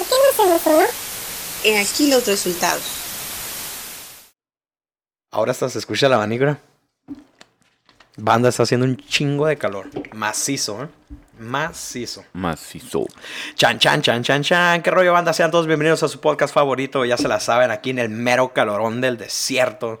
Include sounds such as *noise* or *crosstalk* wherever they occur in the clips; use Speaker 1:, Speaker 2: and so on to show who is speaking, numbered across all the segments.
Speaker 1: ¿Por qué no?
Speaker 2: He aquí los resultados.
Speaker 3: Ahora hasta se escucha la abanico. Banda está haciendo un chingo de calor. Macizo, ¿eh? Macizo.
Speaker 4: Macizo.
Speaker 3: Chan, chan, chan, chan, chan. ¿Qué rollo, banda? Sean todos bienvenidos a su podcast favorito. Ya se la saben, aquí en el mero calorón del desierto.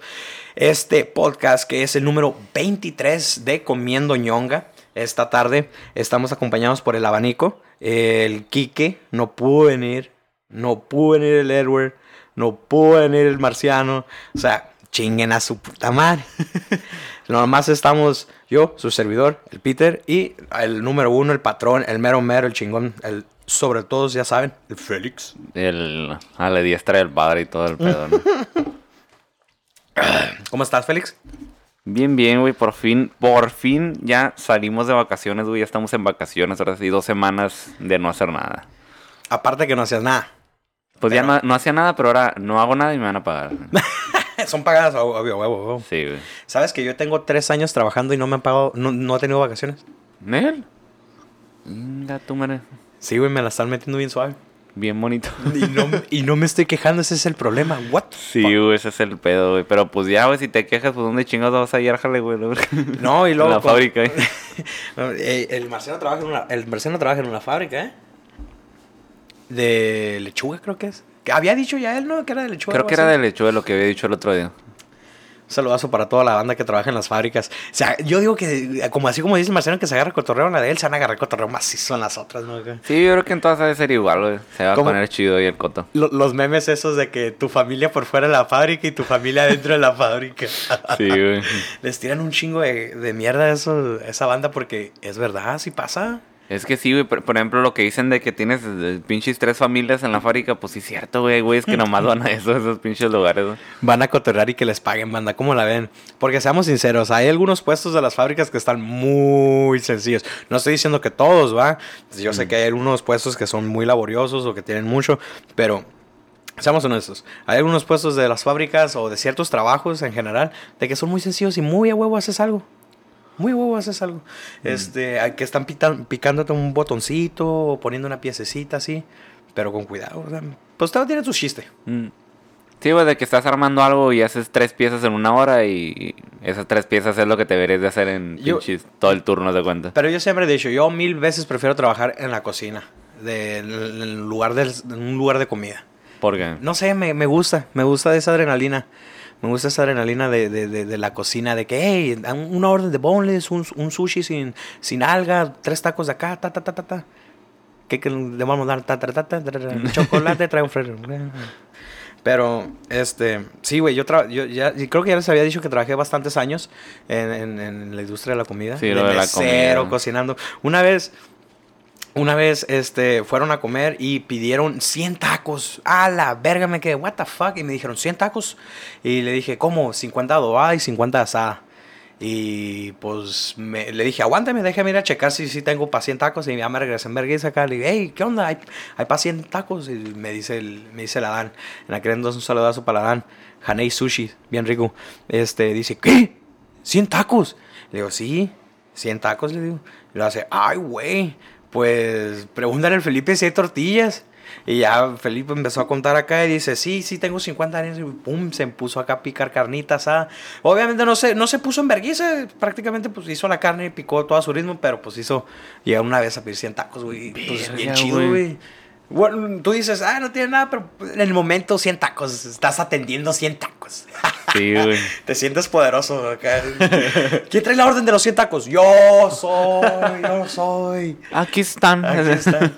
Speaker 3: Este podcast que es el número 23 de Comiendo ñonga. Esta tarde estamos acompañados por el abanico. El Quique no pudo venir. No pudo venir el Edward. No pudo venir el marciano. O sea, chinguen a su puta madre. *laughs* Nomás estamos yo, su servidor, el Peter, y el número uno, el patrón, el mero mero, el chingón, el sobre todos, ya saben, el Félix.
Speaker 4: El, a la diestra del padre y todo el pedo, ¿no? *laughs*
Speaker 3: ¿Cómo estás, Félix?
Speaker 4: Bien, bien, güey, por fin, por fin ya salimos de vacaciones, güey, ya estamos en vacaciones, ahora sí, dos semanas de no hacer nada.
Speaker 3: Aparte que no hacías nada.
Speaker 4: Pues ya no, no hacía nada, pero ahora no hago nada y me van a pagar. *laughs*
Speaker 3: Son pagadas, obvio, huevo, huevo.
Speaker 4: Sí, güey.
Speaker 3: ¿Sabes que yo tengo tres años trabajando y no me han pagado, no, no he tenido vacaciones?
Speaker 4: ¿Nel? Tú, madre.
Speaker 3: Sí, güey, me la están metiendo bien suave.
Speaker 4: Bien bonito. *laughs*
Speaker 3: Y no, y no me estoy quejando, ese es el problema. What?
Speaker 4: Sí, güey, ese es el pedo, güey. Pero pues ya, güey, si te quejas, pues ¿dónde chingados vas a ir, jale, güey? *laughs*
Speaker 3: No, y luego.
Speaker 4: En la
Speaker 3: con-
Speaker 4: fábrica, *laughs* ¿eh?
Speaker 3: Eh, el marciano trabaja en una, el marciano trabaja en una fábrica, ¿eh? De lechuga, creo que es. Había dicho ya él, ¿no? Que era de lechuga.
Speaker 4: Creo que era
Speaker 3: así.
Speaker 4: de lechuga lo que había dicho el otro día.
Speaker 3: Un saludazo para toda la banda que trabaja en las fábricas. O sea, yo digo que, como así como dice el marciano, que se agarra cotorreo en la de él, se van a agarrar cotorreo macizo en las otras, ¿no?
Speaker 4: Sí, yo creo que en todas debe ser igual, güey. Se va a poner chido ahí el coto.
Speaker 3: Lo- Los memes esos de que tu familia por fuera de la fábrica y tu familia dentro de la fábrica. *laughs*
Speaker 4: Sí, güey.
Speaker 3: Les tiran un chingo de, de mierda a eso, a esa banda porque es verdad, sí pasa.
Speaker 4: Es que sí, güey. Por, por ejemplo, lo que dicen de que tienes eh, pinches tres familias en la fábrica, pues sí es cierto, güey. Güey, es que nomás van a *laughs* esos, esos pinches lugares, güey.
Speaker 3: Van a cotorrear y que les paguen, banda. ¿Cómo la ven? Porque seamos sinceros, hay algunos puestos de las fábricas que están muy sencillos. No estoy diciendo que todos, ¿va? Yo sé que hay algunos puestos que son muy laboriosos o que tienen mucho, pero seamos honestos. Hay algunos puestos de las fábricas o de ciertos trabajos en general de que son muy sencillos y muy a huevo haces algo. Muy huevo haces algo. Este, hay que están pitan- picándote un botoncito o poniendo una piececita así, pero con cuidado. o sea, pues todo tiene su chiste.
Speaker 4: Mm. Sí, güey, de que estás armando algo y haces tres piezas en una hora y esas tres piezas es lo que te deberías de hacer en
Speaker 3: Yo-
Speaker 4: pinches todo el turno de cuenta.
Speaker 3: Pero yo siempre he dicho, yo mil veces prefiero trabajar en la cocina, de, en lugar del- en un lugar de comida.
Speaker 4: Porque
Speaker 3: No sé, me, me gusta, me gusta esa adrenalina. Me gusta esa adrenalina de, de, de, de la cocina, de que, hey, dan una orden de boneless, un, un sushi sin, sin alga, tres tacos de acá, ta, ta, ta, ta, ta. ¿Qué, que le vamos a dar? Ta, ta, ta, ta, ta, ta, *laughs* chocolate, trae un fresco. Pero, este, sí, güey, yo, yo ya, y creo que ya les había dicho que trabajé bastantes años en, en- en la industria de la comida.
Speaker 4: Sí, lo de la
Speaker 3: mesero,
Speaker 4: comida.
Speaker 3: cocinando. Una vez, una vez, este, fueron a comer y pidieron 100 tacos. A la verga, me quedé, what the fuck? Y me dijeron, 100 tacos. Y le dije, ¿cómo? 50 adobada y 50 asada. Y pues me- le dije, aguántame, déjame ir a checar si, si tengo para 100 tacos. Y ya me regresé en vergüenza acá. Le dije, hey, ¿qué onda? ¿Hay, hay para 100 tacos? Y me dice el, me dice el Adán. En aquel entonces un saludazo para el Adán. Hanei Sushi, bien rico. Este, dice, ¿qué? ¿100 tacos? Le digo, sí, 100 tacos, le digo. Y lo hace, ay, güey, pues pregúntale al Felipe si hay tortillas. Y ya Felipe empezó a contar acá y dice, sí, sí, tengo 50 años. Y pum, se puso acá a picar carnitas. Obviamente no se, no se puso en vergüenza, prácticamente pues hizo la carne y picó todo a su ritmo, pero pues hizo, llegó una vez a pedir 100 tacos, güey. Pues bien chido,
Speaker 4: güey.
Speaker 3: Bueno, tú dices, ah, no tiene nada, pero en el momento 100 tacos, estás atendiendo 100 tacos.
Speaker 4: sí, güey. *laughs*
Speaker 3: Te sientes poderoso acá. ¿Quién trae la orden de los 100 tacos? Yo soy, yo soy.
Speaker 4: Aquí están.
Speaker 3: Aquí está.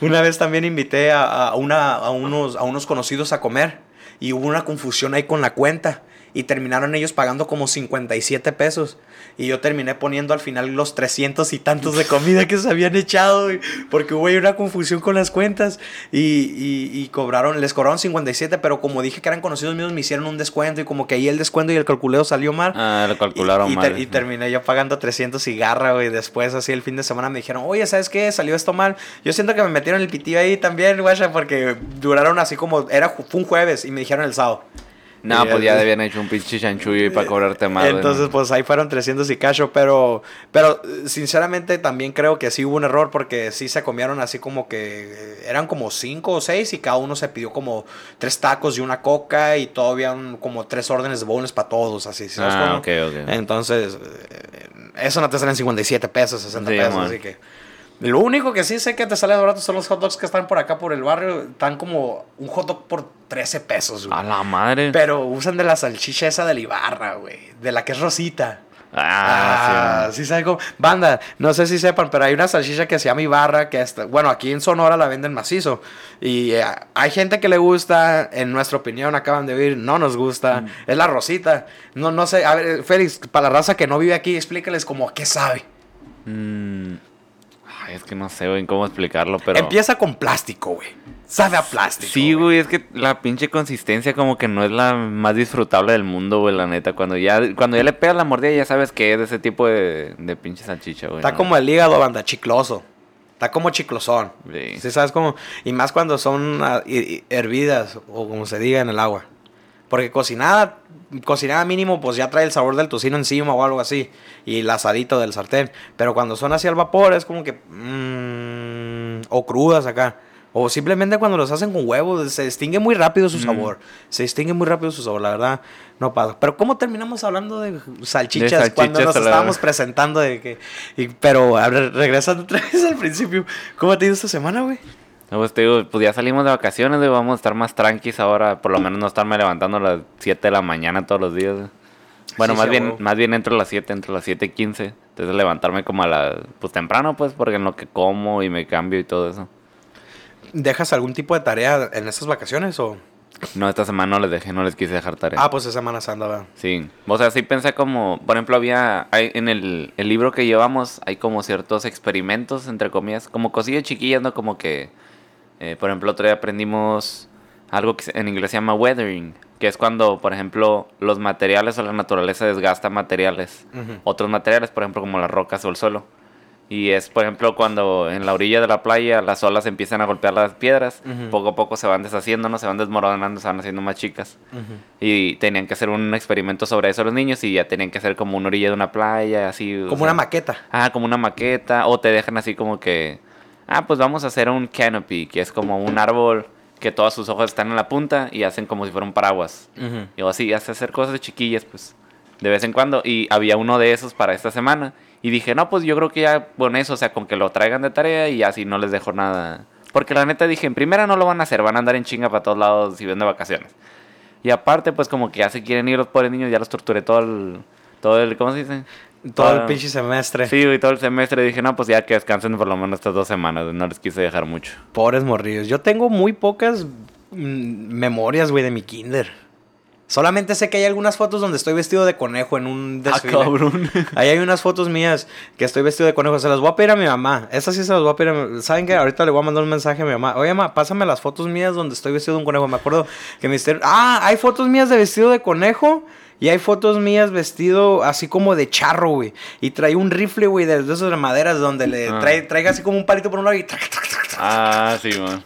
Speaker 3: Una vez también invité a, a una, a, unos, a unos conocidos a comer y hubo una confusión ahí con la cuenta. Y terminaron ellos pagando como 57 pesos. Y yo terminé poniendo al final los 300 y tantos de comida que se habían echado, porque hubo ahí una confusión con las cuentas y, y- y cobraron, les cobraron 57, pero como dije que eran conocidos míos, me hicieron un descuento y como que ahí el descuento y el calculeo salió mal.
Speaker 4: Ah, lo calcularon
Speaker 3: y, y
Speaker 4: mal.
Speaker 3: ter- y terminé yo pagando 300 cigarra, güey. Después, así el fin de semana me dijeron, oye, ¿sabes qué? Salió esto mal. Yo siento que me metieron el pitillo ahí también, güey, porque duraron así como, era, fue un jueves y me dijeron el sábado.
Speaker 4: No, pues ya debían hecho un pinche chanchullo y para cobrarte más.
Speaker 3: Entonces,
Speaker 4: ¿no?
Speaker 3: pues ahí fueron 300 y cacho, pero, pero sinceramente también creo que sí hubo un error porque sí se comieron así como que eh, eran como cinco o seis y cada uno se pidió como tres tacos y una coca y todavía un- como tres órdenes de bonus para todos, así. ¿sabes
Speaker 4: Ah,
Speaker 3: cómo?
Speaker 4: ok, ok.
Speaker 3: Entonces, eh, eso no te salen 57 pesos, 60
Speaker 4: Sí,
Speaker 3: pesos,
Speaker 4: man.
Speaker 3: así que... Lo único que sí sé que te sale barato son los hot dogs que están por acá por el barrio. Están como un hot dog por 13 pesos, güey.
Speaker 4: A la madre.
Speaker 3: Pero usan de la salchicha esa de la Ibarra, güey. De la que es rosita.
Speaker 4: Ah,
Speaker 3: Ah, sí, cómo. Banda, no sé si sepan, pero hay una salchicha que se llama Ibarra, que está, bueno, aquí en Sonora la venden macizo. Y eh, hay gente que le gusta, en nuestra opinión, acaban de oír, no nos gusta.
Speaker 4: Mm.
Speaker 3: Es la rosita. No, no sé, a ver, Félix, para la raza que no vive aquí, explícales como qué sabe.
Speaker 4: sí. Ay, es que no sé, güey, cómo explicarlo, pero...
Speaker 3: Empieza con plástico, güey. Sabe a plástico.
Speaker 4: Sí, güey, es que la pinche consistencia como que no es la más disfrutable del mundo, güey, la neta. Cuando ya, cuando ya le pegas la mordida ya sabes que es de ese tipo de, de pinche salchicha, güey.
Speaker 3: Está
Speaker 4: ¿no?
Speaker 3: como el hígado, banda, chicloso. Está como chiclosón.
Speaker 4: Sí.
Speaker 3: Sí, sabes cómo. Y más cuando son ah, hervidas o como se diga en el agua. Porque cocinada, cocinada mínimo, pues ya trae el sabor del tocino encima o algo así. Y el asadito del sartén. Pero cuando son así al vapor, es como que. mm, o crudas acá. O simplemente cuando los hacen con huevos, se distingue muy rápido su sabor. Se distingue muy rápido su sabor, la verdad. No pasa. Pero ¿cómo terminamos hablando de salchichas,
Speaker 4: salchichas,
Speaker 3: cuando nos estábamos presentando de que... y- pero, a ver, regresando otra vez al principio. ¿Cómo te ha ido esta semana, güey?
Speaker 4: No, pues te digo, pues ya salimos de vacaciones, güey, vamos a estar más tranquis ahora, por lo menos no estarme levantando a las 7 de la mañana todos los días. güey. Bueno,
Speaker 3: Sí,
Speaker 4: más bien,
Speaker 3: huevo.
Speaker 4: más bien entre las 7, entre las 7 y 15. Entonces levantarme como a la, pues temprano, pues, porque en lo que como y me cambio y todo eso.
Speaker 3: ¿Dejas algún tipo de tarea en estas vacaciones o...?
Speaker 4: No, esta semana no les dejé, no les quise dejar tarea.
Speaker 3: Ah, pues es Semana Santa, ¿verdad?
Speaker 4: Sí, o sea, sí pensé como, por ejemplo, había, hay, en el, el libro que llevamos, hay como ciertos experimentos, entre comillas, como cosillas chiquillas, ¿no? Como que, eh, por ejemplo, otro día aprendimos algo que en inglés se llama weathering, que es cuando, por ejemplo, los materiales o la naturaleza desgasta materiales, otros materiales, por ejemplo, como las rocas o el suelo. Y es, por ejemplo, cuando en la orilla de la playa las olas empiezan a golpear las piedras, poco a poco se van deshaciendo, ¿no? Se van desmoronando, se van haciendo más chicas. Y tenían que hacer un experimento sobre eso los niños y ya tenían que hacer como una orilla de una playa, así. o
Speaker 3: Como
Speaker 4: sea,
Speaker 3: una maqueta.
Speaker 4: Ah, como una maqueta. O te dejan así como que. Ah, pues vamos a hacer un canopy, que es como un árbol que todas sus hojas están en la punta y hacen como si fuera un paraguas. Y así, hace hacer cosas chiquillas, pues, de vez en cuando. Y había uno de esos para esta semana. Y dije, no, pues yo creo que ya con eso, o sea, con que lo traigan de tarea y así no les dejo nada. Porque la neta dije, en primera no lo van a hacer, van a andar en chinga para todos lados si ven de vacaciones. Y aparte, pues como que ya se quieren ir los pobres niños, ya los torturé todo el... Todo el ¿Cómo se dice?
Speaker 3: Todo el
Speaker 4: Ah,
Speaker 3: pinche semestre.
Speaker 4: Sí, güey, todo el semestre. Dije, no, pues ya que descansen por lo menos estas dos semanas. No les quise dejar mucho.
Speaker 3: Pobres morrillos. Yo tengo muy pocas mm, memorias, güey, de mi kinder. Solamente sé que hay algunas fotos donde estoy vestido de conejo en un desfile.
Speaker 4: Ah, cabrón. *laughs*
Speaker 3: Ahí hay unas fotos mías que estoy vestido de conejo. Se las voy a pedir a mi mamá. Esas sí se las voy a pedir a mi ¿Saben qué? Ahorita le voy a mandar un mensaje a mi mamá. Oye, mamá, pásame las fotos mías donde estoy vestido de un conejo. Me acuerdo que mi mister... Ah, hay fotos mías de vestido de conejo. Y hay fotos mías vestido así como de charro, güey. Y trae un rifle, güey, de de esos de maderas donde le
Speaker 4: Ah.
Speaker 3: trae, traiga así como un palito por un lado y...
Speaker 4: Ah, sí, man.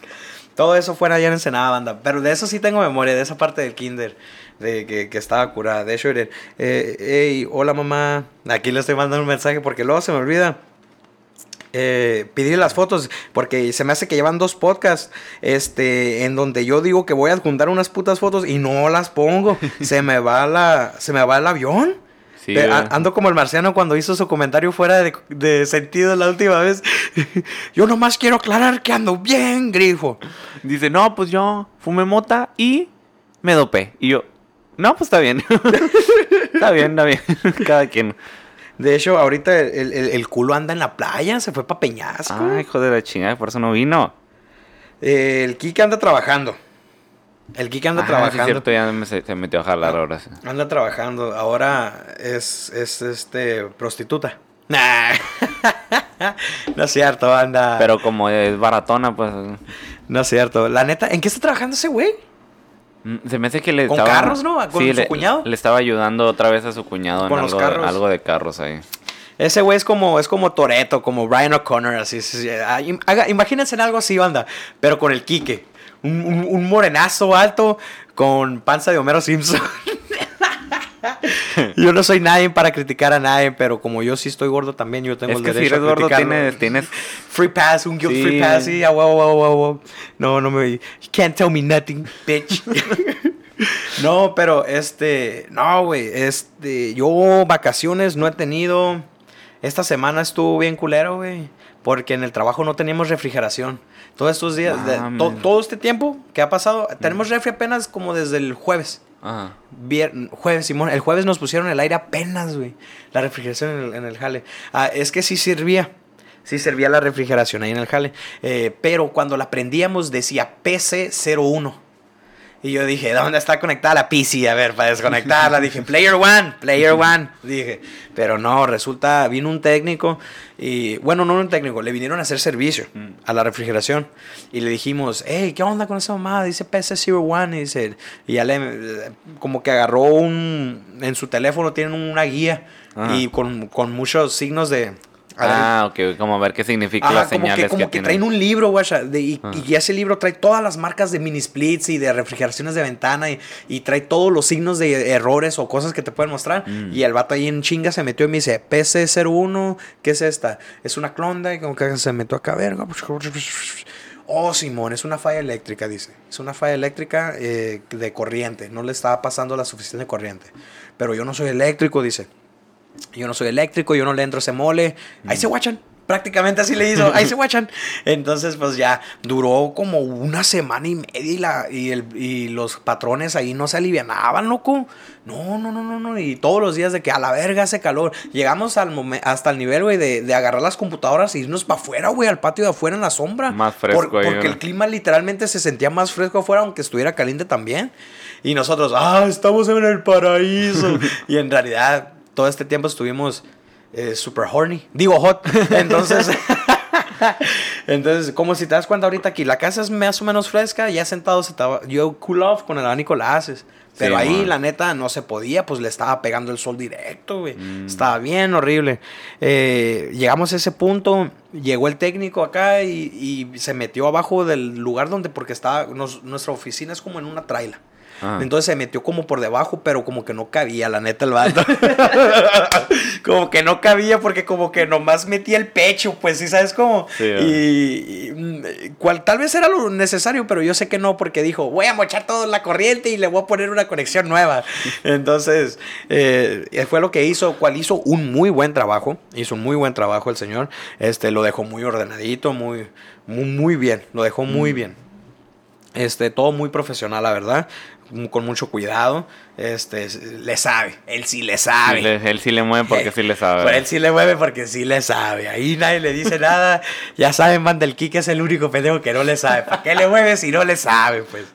Speaker 3: Todo eso fuera allá en Ensenada, banda. Pero de eso sí tengo memoria, de esa parte del kinder. De que, que estaba curada. De hecho, miren, eh, hey, hola mamá. Aquí le estoy mandando un mensaje porque luego se me olvida. Eh, pedirle las fotos porque se me hace que llevan dos podcasts este en donde yo digo que voy a adjuntar unas putas fotos y no las pongo *laughs* se me va la se me va el avión
Speaker 4: Sí, güey.
Speaker 3: a- ando como el marciano cuando hizo su comentario fuera de, de sentido la última vez *laughs* yo nomás quiero aclarar que ando bien grifo
Speaker 4: Dice, no, pues yo fumé mota y me dopé. Y yo, no, pues está bien. *laughs* está bien, está bien. Cada quien.
Speaker 3: De hecho, ahorita el, el- el culo anda en la playa, se fue pa' Peñasco.
Speaker 4: Ay, hijo de la chingada, por eso no vino.
Speaker 3: Eh, el Kike anda trabajando. El Kike anda
Speaker 4: Ah, sí,
Speaker 3: trabajando.
Speaker 4: cierto, ya me- se, se metió a jalar ahora sí.
Speaker 3: Anda trabajando. Ahora es, es este prostituta. Nah. *laughs* no es cierto, anda.
Speaker 4: Pero como es baratona, pues.
Speaker 3: No es cierto. La neta, ¿en qué está trabajando ese güey?
Speaker 4: Mm, Se me hace que le
Speaker 3: ¿Con
Speaker 4: estaba.
Speaker 3: carros, no? ¿Con su
Speaker 4: le,
Speaker 3: cuñado?
Speaker 4: Le estaba ayudando otra vez a su cuñado
Speaker 3: Con
Speaker 4: en
Speaker 3: los
Speaker 4: algo,
Speaker 3: carros.
Speaker 4: algo de carros ahí.
Speaker 3: Ese güey es como, es como Toreto, como Brian O'Connor, así. sí, sí. Ah, haga- imagínense en algo así, banda, pero con el Quique. Un, un- un morenazo alto con panza de Homero Simpson. *laughs* *laughs* yo no soy nadie para criticar a nadie, pero como yo sí estoy gordo también, yo tengo
Speaker 4: Es
Speaker 3: el
Speaker 4: que si
Speaker 3: derecho
Speaker 4: eres
Speaker 3: a
Speaker 4: gordo, tienes, tienes. *laughs*
Speaker 3: Free pass, un guilt
Speaker 4: Sí.
Speaker 3: free pass, sí, wow, wow, wow, wow. No, no me... You can't tell me nothing, bitch. *laughs* no, pero este... No, güey, este... Yo vacaciones no he tenido... Esta semana estuvo bien culero, güey. Porque en el trabajo no teníamos refrigeración. Todos estos días, de- to- todo este tiempo que ha pasado, tenemos refri apenas como desde el jueves.
Speaker 4: Ajá.
Speaker 3: Jueves, Simón. El jueves nos pusieron el aire apenas, güey. La refrigeración en el, jale. Ah, es que sí servía. Sí servía la refrigeración ahí en el jale. Eh, pero cuando la prendíamos decía PC01. Y yo dije, ¿dónde está conectada la PC? A ver, para desconectarla. dije, Player One, Player One. *laughs* Dije, pero no, resulta, vino un técnico y, bueno, no un técnico, le vinieron a hacer servicio a la refrigeración. Y le dijimos, hey, ¿qué onda con esa mamada? Dice PC01. Y dice, y ya le, como que agarró un, en su teléfono tienen una guía
Speaker 4: Ajá.
Speaker 3: y con, con muchos signos de...
Speaker 4: Ah, ok, como ver qué significa
Speaker 3: Ajá,
Speaker 4: las
Speaker 3: como
Speaker 4: señales
Speaker 3: que, como que, traen un libro, guacha, y,
Speaker 4: Ah.
Speaker 3: y ese libro trae todas las marcas de mini splits y de refrigeraciones de ventana y, y trae todos los signos de errores o cosas que te pueden mostrar.
Speaker 4: Mm.
Speaker 3: Y el vato ahí en chinga se metió y me dice, PC01, ¿qué es esta? Es una clonda y como que se metió acá, verga. Oh, Simón, es una falla eléctrica, dice. Es una falla eléctrica eh, de corriente. No le estaba pasando la suficiente corriente. Pero yo no soy eléctrico, dice. Yo no soy eléctrico, yo no le entro ese mole. Ahí se guachan. Prácticamente así le hizo. Ahí se guachan. *laughs* Entonces, pues ya duró como una semana y media y, la, y, el, y los patrones ahí no se alivianaban, loco. No, no, no, no, no. Y todos los días de que a la verga hace calor. Llegamos al hasta el nivel, güey, de, de agarrar las computadoras e irnos para afuera, güey, al patio de afuera en la sombra.
Speaker 4: Más fresco
Speaker 3: Por-
Speaker 4: ahí,
Speaker 3: Porque el clima literalmente se sentía más fresco afuera, aunque estuviera caliente también. Y nosotros, ah, estamos en el paraíso. *laughs* y en realidad, todo este tiempo estuvimos eh, super horny. Digo, hot. *laughs* Entonces, *laughs* entonces, como si te das cuenta ahorita aquí, la casa es más o menos fresca, ya sentado, se estaba- yo cool off con el abanico la haces. Pero
Speaker 4: Sí,
Speaker 3: ahí,
Speaker 4: man.
Speaker 3: la neta, no se podía, pues le estaba pegando el sol directo, güey. Estaba bien horrible. Eh, llegamos a ese punto, llegó el técnico acá y, y se metió abajo del lugar donde, porque estaba, nos- nuestra oficina es como en una traila.
Speaker 4: Ah.
Speaker 3: Entonces se metió como por debajo, pero como que no cabía, la neta, el vato. *laughs* como que no cabía porque como que nomás metía el pecho, pues sí, ¿sabes cómo?
Speaker 4: Sí, ah.
Speaker 3: y, y, mm, cual, tal vez era lo necesario, pero yo sé que no, porque dijo, voy a mochar toda la corriente y le voy a poner una conexión nueva. *laughs* Entonces, eh, fue lo que hizo, cual hizo un muy buen trabajo, hizo un muy buen trabajo el señor, este, lo dejó muy ordenadito, muy, muy, muy bien, lo dejó muy bien. Este, todo muy profesional, la verdad. Con mucho cuidado. Este, le sabe. Él sí le sabe.
Speaker 4: Le- él sí le mueve porque *laughs* sí le sabe.
Speaker 3: Pero él sí le mueve porque sí le sabe. Ahí nadie le dice nada. Ya saben, man, del Kike es el único pendejo que no le sabe. ¿Para qué le mueve si no le sabe, pues?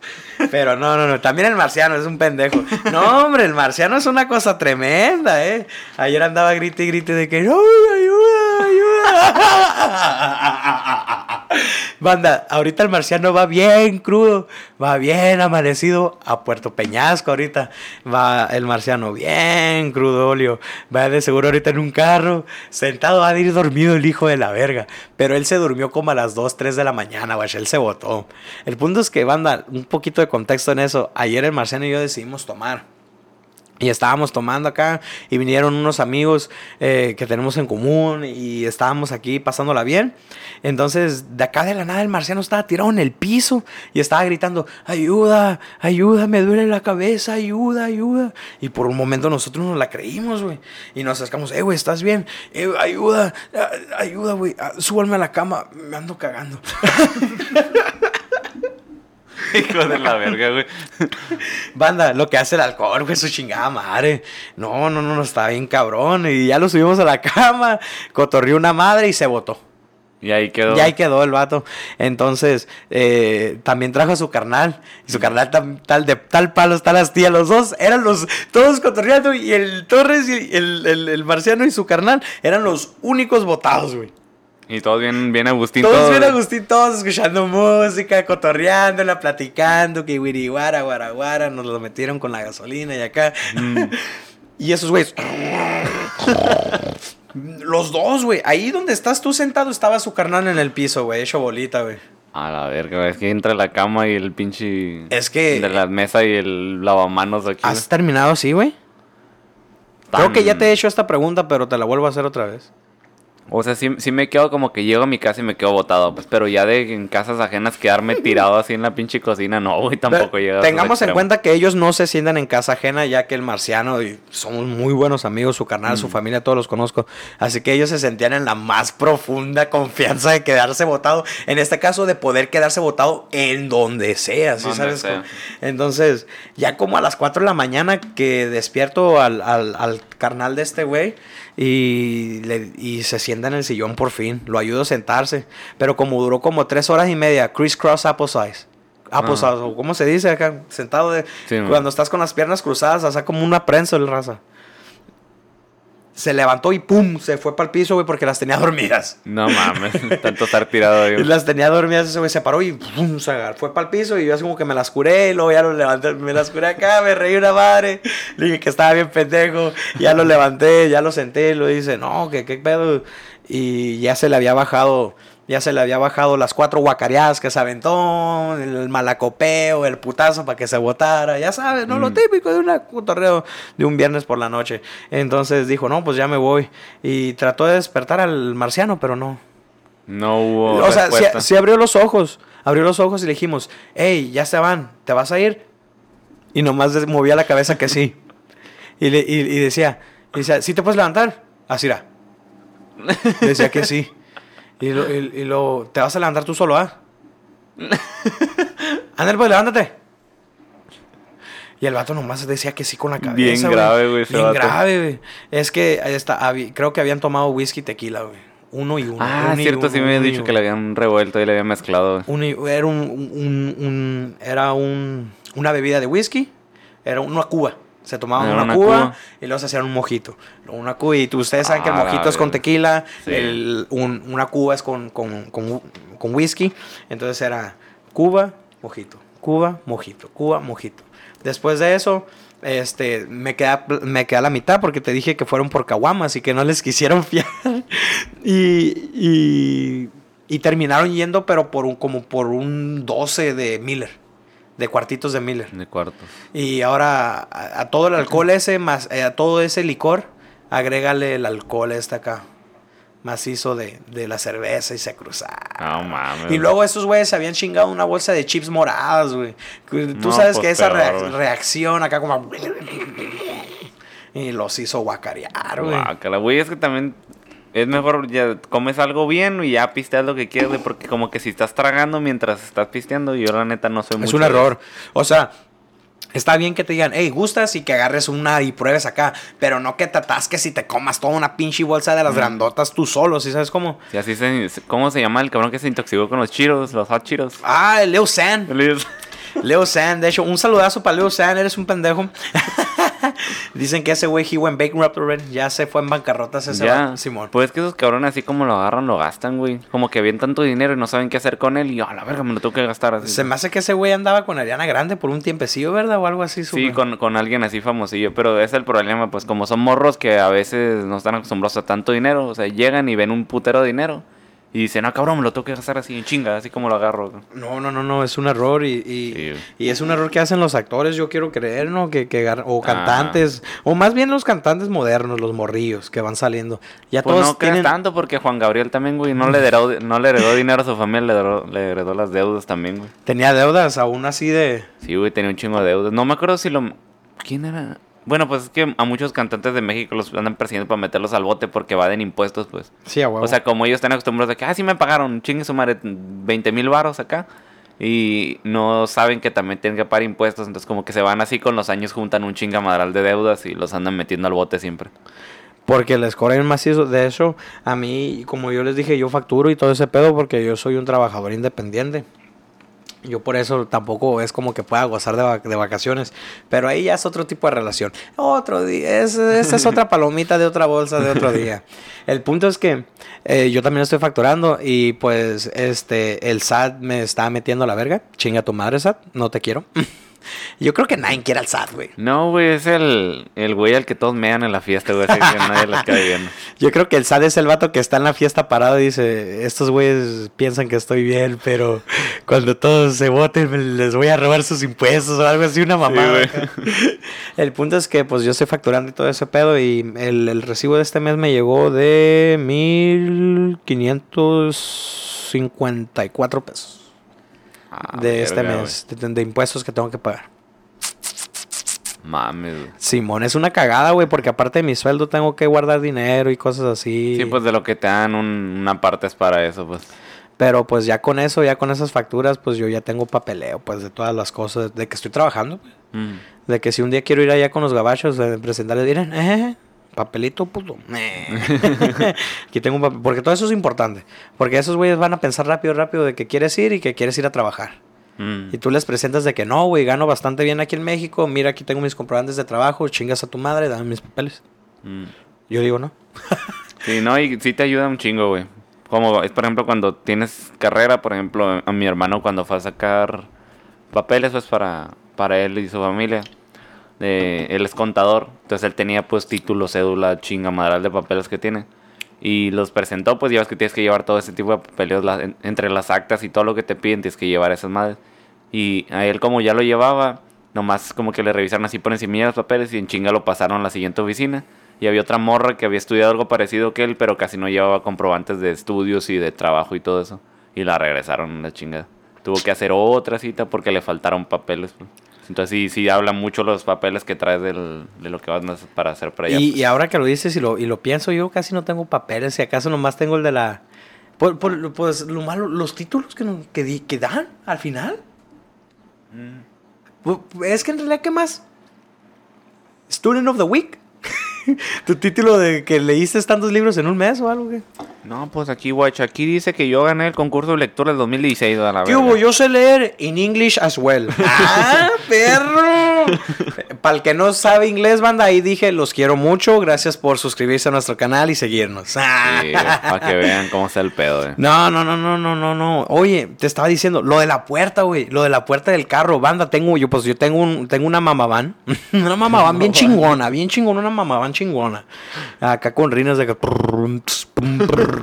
Speaker 3: Pero no, no, no. También el marciano es un pendejo. No, hombre, el marciano es una cosa tremenda, ¿eh? Ayer andaba grite y grite de que, ¡No, ayuda, ayuda! Banda, ahorita el marciano va bien crudo, va bien amanecido a Puerto Peñasco ahorita. Va el marciano bien crudo, Olio. Va de seguro ahorita en un carro, sentado, ha de ir dormido el hijo de la verga. Pero él se durmió como a las 2, 3 de la mañana, güey. Él se botó. El punto es que, banda, un poquito de contexto en eso. Ayer el marciano y yo decidimos tomar. Y estábamos tomando acá y vinieron unos amigos eh, que tenemos en común y estábamos aquí pasándola bien. Entonces, de acá de la nada el marciano estaba tirado en el piso y estaba gritando, ayuda, ayuda, me duele la cabeza, ayuda, ayuda. Y por un momento nosotros nos la creímos, güey. Y nos acercamos, eh, güey, ¿estás bien? Eh, ayuda, ayuda, güey, súbanme a la cama, me ando cagando. *laughs*
Speaker 4: Hijo de la verga, güey.
Speaker 3: Banda, lo que hace el alcohol, güey, su chingada madre. No, no, no, no, está bien cabrón. Y ya lo subimos a la cama, cotorrió una madre y se botó.
Speaker 4: Y ahí quedó.
Speaker 3: Y ahí quedó el vato. Entonces, eh, también trajo a su carnal. Y su carnal tam- tal de tal palo está las tías. Los dos eran los, todos cotorreando. Y el Torres y el, el- el marciano y su carnal eran los únicos votados, güey.
Speaker 4: Y todos bien, bien Agustín.
Speaker 3: Todos bien Agustín, todos escuchando música, cotorreándola, platicando, que guiriguara, guaraguara, nos lo metieron con la gasolina y acá. *laughs* y esos güeyes. Los dos, güey. Ahí donde estás tú sentado estaba su carnal en el piso, güey, hecho bolita, güey.
Speaker 4: A la verga, es que entre la cama y el pinche.
Speaker 3: Es que-
Speaker 4: De la mesa y el lavamanos aquí.
Speaker 3: ¿Has terminado así, güey?
Speaker 4: Tan-
Speaker 3: Creo que ya te he hecho esta pregunta, pero te la vuelvo a hacer otra vez.
Speaker 4: O sea, sí, sí me quedo como que llego a mi casa y me quedo botado, pues. Pero ya de en casas ajenas quedarme *laughs* tirado así en la pinche cocina, no, güey, tampoco
Speaker 3: Pero
Speaker 4: llega.
Speaker 3: Tengamos en cuenta que ellos no se sientan en casa ajena, ya que el marciano y somos muy buenos amigos, su carnal,
Speaker 4: Mm.
Speaker 3: su familia, todos los conozco. Así que ellos se sentían en la más profunda confianza de quedarse votado. En este caso, de poder quedarse votado en donde sea, ¿sí sabes?
Speaker 4: sea.
Speaker 3: Entonces, ya como a las 4 de la mañana que despierto al, al- al carnal de este güey y, le- y se sienta en el sillón por fin. Lo ayudo a sentarse. Pero como duró como tres horas y media, crisscross apple size. Apple
Speaker 4: Ah.
Speaker 3: size, ¿cómo se dice acá? Sentado de...
Speaker 4: Sí, man.
Speaker 3: cuando estás con las piernas cruzadas, o sea, como una prensa el raza. Se levantó y pum, se fue para el piso, güey, porque las tenía dormidas.
Speaker 4: No mames, *laughs* tanto estar tirado ahí.
Speaker 3: Y las tenía dormidas, ese güey se paró y pum, se agarró, fue para el piso y yo así como que me las curé y luego ya lo levanté, me las curé acá, me reí una madre, le dije que estaba bien pendejo, ya lo levanté, ya lo senté y lo dice, no, que qué pedo, y ya se le había bajado, ya se le había bajado las cuatro guacareadas que se aventó, el malacopeo, el putazo para que se botara, ya sabes, ¿no? Lo
Speaker 4: Mm.
Speaker 3: típico de un cotorreo de un viernes por la noche. Entonces dijo, no, pues ya me voy. Y trató de despertar al marciano, pero no.
Speaker 4: No hubo.
Speaker 3: O sea, sí abrió los ojos. Abrió los ojos y le dijimos, hey, ya se van, ¿te vas a ir? Y nomás movía la cabeza que sí. Y, le- y- y decía, y decía, ¿sí te puedes levantar? Así era. Decía que sí. Y, lo, y, y lo, ¿te vas a levantar tú solo, ah? *laughs* Ándale, pues levántate. Y el vato nomás decía que sí con la cabeza.
Speaker 4: Bien grave, güey,
Speaker 3: Bien
Speaker 4: vato.
Speaker 3: grave, güey. Es que ahí está, habi- creo que habían tomado whisky y tequila, güey. Uno y uno.
Speaker 4: Ah,
Speaker 3: uno
Speaker 4: cierto,
Speaker 3: uno,
Speaker 4: sí me habían
Speaker 3: uno
Speaker 4: dicho
Speaker 3: uno.
Speaker 4: que le habían revuelto y le habían mezclado.
Speaker 3: Un- era un, un- un- era un, una bebida de whisky, era una cuba. Se tomaban una,
Speaker 4: una
Speaker 3: cuba,
Speaker 4: cuba.
Speaker 3: y luego se hacían un mojito. Una cuba, y ustedes saben que el
Speaker 4: Ah,
Speaker 3: mojito es con tequila,
Speaker 4: Sí.
Speaker 3: el- un- una cuba es con, con, con- con whisky. Entonces era cuba, mojito, cuba, mojito, cuba, mojito. Después de eso, este, me queda, me queda la mitad porque te dije que fueron por caguamas y que no les *laughs* quisieron fiar. y, y, y terminaron yendo, pero por un, como por un 12 de Miller, de cuartitos de Miller.
Speaker 4: De cuartos.
Speaker 3: Y ahora a, a todo el alcohol ese, más eh, a todo ese licor, agrégale el alcohol este acá, macizo de, de la cerveza y se cruzaron.
Speaker 4: No mames.
Speaker 3: Y luego esos güeyes se habían chingado una bolsa de chips moradas, güey. Tú
Speaker 4: No,
Speaker 3: sabes
Speaker 4: pues
Speaker 3: que esa
Speaker 4: peor,
Speaker 3: reac-
Speaker 4: güey.
Speaker 3: reacción acá como... Y los hizo guacarear, güey.
Speaker 4: Guácala, güey, es que también es mejor ya comes algo bien y ya pisteas lo que quieres, porque como que si estás tragando mientras estás pisteando, yo la neta no soy
Speaker 3: Es
Speaker 4: mucho
Speaker 3: un
Speaker 4: de-
Speaker 3: error. O sea, está bien que te digan, hey, gustas y que agarres una y pruebes acá, pero no que te atasques y te comas toda una pinche bolsa de las grandotas tú solo, ¿sí sabes cómo?
Speaker 4: Sí, así se, ¿Cómo se llama el cabrón que se intoxicó con los chiros, los hot chiros?
Speaker 3: Ah, el Leo San. Leo San, de hecho, un saludazo para Leo San, eres un pendejo. *laughs* *laughs* Dicen que ese güey, he went bankrupt already. Ya se fue en bancarrota ese
Speaker 4: Ya,
Speaker 3: Simón.
Speaker 4: pues es que esos cabrones así como lo agarran, lo gastan, güey. Como que ven tanto dinero y no saben qué hacer con él y a la verga me lo tengo que gastar así.
Speaker 3: Se me hace que ese güey andaba con Ariana Grande por un tiempecillo, ¿verdad? O algo así.
Speaker 4: Sí, con, con alguien así famosillo, pero es el problema, pues como son morros que a veces no están acostumbrados a tanto dinero, o sea, llegan y ven un putero de dinero y dicen, no, cabrón, me lo tengo que gastar así en chinga, así como lo agarro.
Speaker 3: No, no, no, no, es un error y, y,
Speaker 4: Sí.
Speaker 3: y es un error que hacen los actores, yo quiero creer, ¿no? Que, que o
Speaker 4: Ah.
Speaker 3: cantantes, o más bien los cantantes modernos, los morrillos que van saliendo. Ya
Speaker 4: Pues
Speaker 3: todos
Speaker 4: no creas
Speaker 3: tienen...
Speaker 4: tanto porque Juan Gabriel también, güey, no le, heredó, no le heredó dinero a su familia, le heredó, le heredó las deudas también, güey.
Speaker 3: Tenía deudas aún así de...
Speaker 4: Sí, güey, tenía un chingo de deudas. No me acuerdo si lo... ¿Quién era? Bueno, pues es que a muchos cantantes de México los andan persiguiendo para meterlos al bote porque evaden impuestos, pues.
Speaker 3: Sí, a huevo.
Speaker 4: O sea, como ellos están acostumbrados a que, ah, sí me pagaron, chingue su madre, 20 mil varos acá. Y no saben que también tienen que pagar impuestos. Entonces, como que se van así con los años, juntan un chingamadral de deudas y los andan metiendo al bote siempre.
Speaker 3: Porque les cobran macizo. De hecho, a mí, como yo les dije, yo facturo y todo ese pedo porque yo soy un trabajador independiente. Yo por eso tampoco es como que pueda gozar de, vac- de vacaciones. Pero ahí ya es otro tipo de relación. Otro día. Es, esta es otra palomita de otra bolsa de otro día. *laughs* El punto es que eh, yo también estoy facturando. Y pues este el SAT me está metiendo la verga. Chinga tu madre, SAT. No te quiero. *laughs* yo creo que nadie quiere al SAT, güey.
Speaker 4: No, güey, es el, el güey al que todos mean en la fiesta, güey. Así que nadie les cae bien.
Speaker 3: Yo creo que el SAT es el vato que está en la fiesta parado y dice, estos güeyes piensan que estoy bien, pero cuando todos se voten les voy a robar sus impuestos o algo así, una mamada.
Speaker 4: güey.
Speaker 3: acá. *laughs* el punto es que pues yo estoy facturando y todo ese pedo y el, el recibo de este mes me llegó de 1554 pesos de este
Speaker 4: verga,
Speaker 3: mes de, de impuestos que tengo que pagar.
Speaker 4: Mames, güey.
Speaker 3: Simón, es una cagada, güey, porque aparte de mi sueldo tengo que guardar dinero y cosas así.
Speaker 4: Sí, pues de lo que te dan un- una parte es para eso, pues.
Speaker 3: Pero pues ya con eso, ya con esas facturas, pues yo ya tengo papeleo, pues de todas las cosas, de que estoy trabajando.
Speaker 4: Mm.
Speaker 3: De que si un día quiero ir allá con los gabachos, eh, presentarles, miren, eh, papelito, puto. eh". *laughs* Aquí tengo un papel, porque todo eso es importante. Porque esos güeyes van a pensar rápido, rápido de que quieres ir y que quieres ir a trabajar.
Speaker 4: Mm.
Speaker 3: Y tú les presentas de que no, güey, gano bastante bien aquí en México, mira, aquí tengo mis comprobantes de trabajo, chingas a tu madre, dame mis papeles.
Speaker 4: Mm.
Speaker 3: Yo digo, no. *laughs*
Speaker 4: Sí, no, y sí te ayuda un chingo, güey. Como es, por ejemplo, cuando tienes carrera, por ejemplo, a mi hermano cuando fue a sacar papeles, pues para, para él y su familia. Eh, él es contador, entonces él tenía pues título, cédula, chinga madral de papeles que tiene. Y los presentó, pues ya ves que tienes que llevar todo ese tipo de en- entre las actas y todo lo que te piden, tienes que llevar esas madres. Y a él como ya lo llevaba, nomás como que le revisaron así por encima los papeles y en chinga lo pasaron a la siguiente oficina. Y había otra morra que había estudiado algo parecido que él, pero casi no llevaba comprobantes de estudios y de trabajo y todo eso. Y la regresaron la chingada. Tuvo que hacer otra cita porque le faltaron papeles. pues. Entonces sí, sí habla mucho los papeles que traes del- de lo que vas para hacer para allá.
Speaker 3: Y,
Speaker 4: pues.
Speaker 3: y ahora que lo dices y lo, y lo pienso, yo casi no tengo papeles, si acaso nomás tengo el de la... Por, por- pues lo malo, los títulos que, no- que, que dan al final. Pu- Es que en realidad, ¿qué más? Student of the Week. *laughs* tu título de que leíste tantos libros en un mes o algo. ¿qué?
Speaker 4: No, pues aquí, guacha, aquí dice que yo gané el concurso de lectura del 2016 a la
Speaker 3: ¿Qué hubo? Yo sé leer in English as well. *laughs* ¡Ah, perro! Para el que no sabe inglés, banda, ahí dije, los quiero mucho. Gracias por suscribirse a nuestro canal y seguirnos.
Speaker 4: Sí, para que vean cómo está el pedo, eh.
Speaker 3: No, no, no, no, no, no, no. Oye, te estaba diciendo, lo de la puerta, güey. Lo de la puerta del carro, banda. Tengo, yo, pues yo tengo un, tengo una mamaván. *laughs* una mamaván bien chingona, bien chingona, una mamaván chingona. Acá con rines de que. *laughs*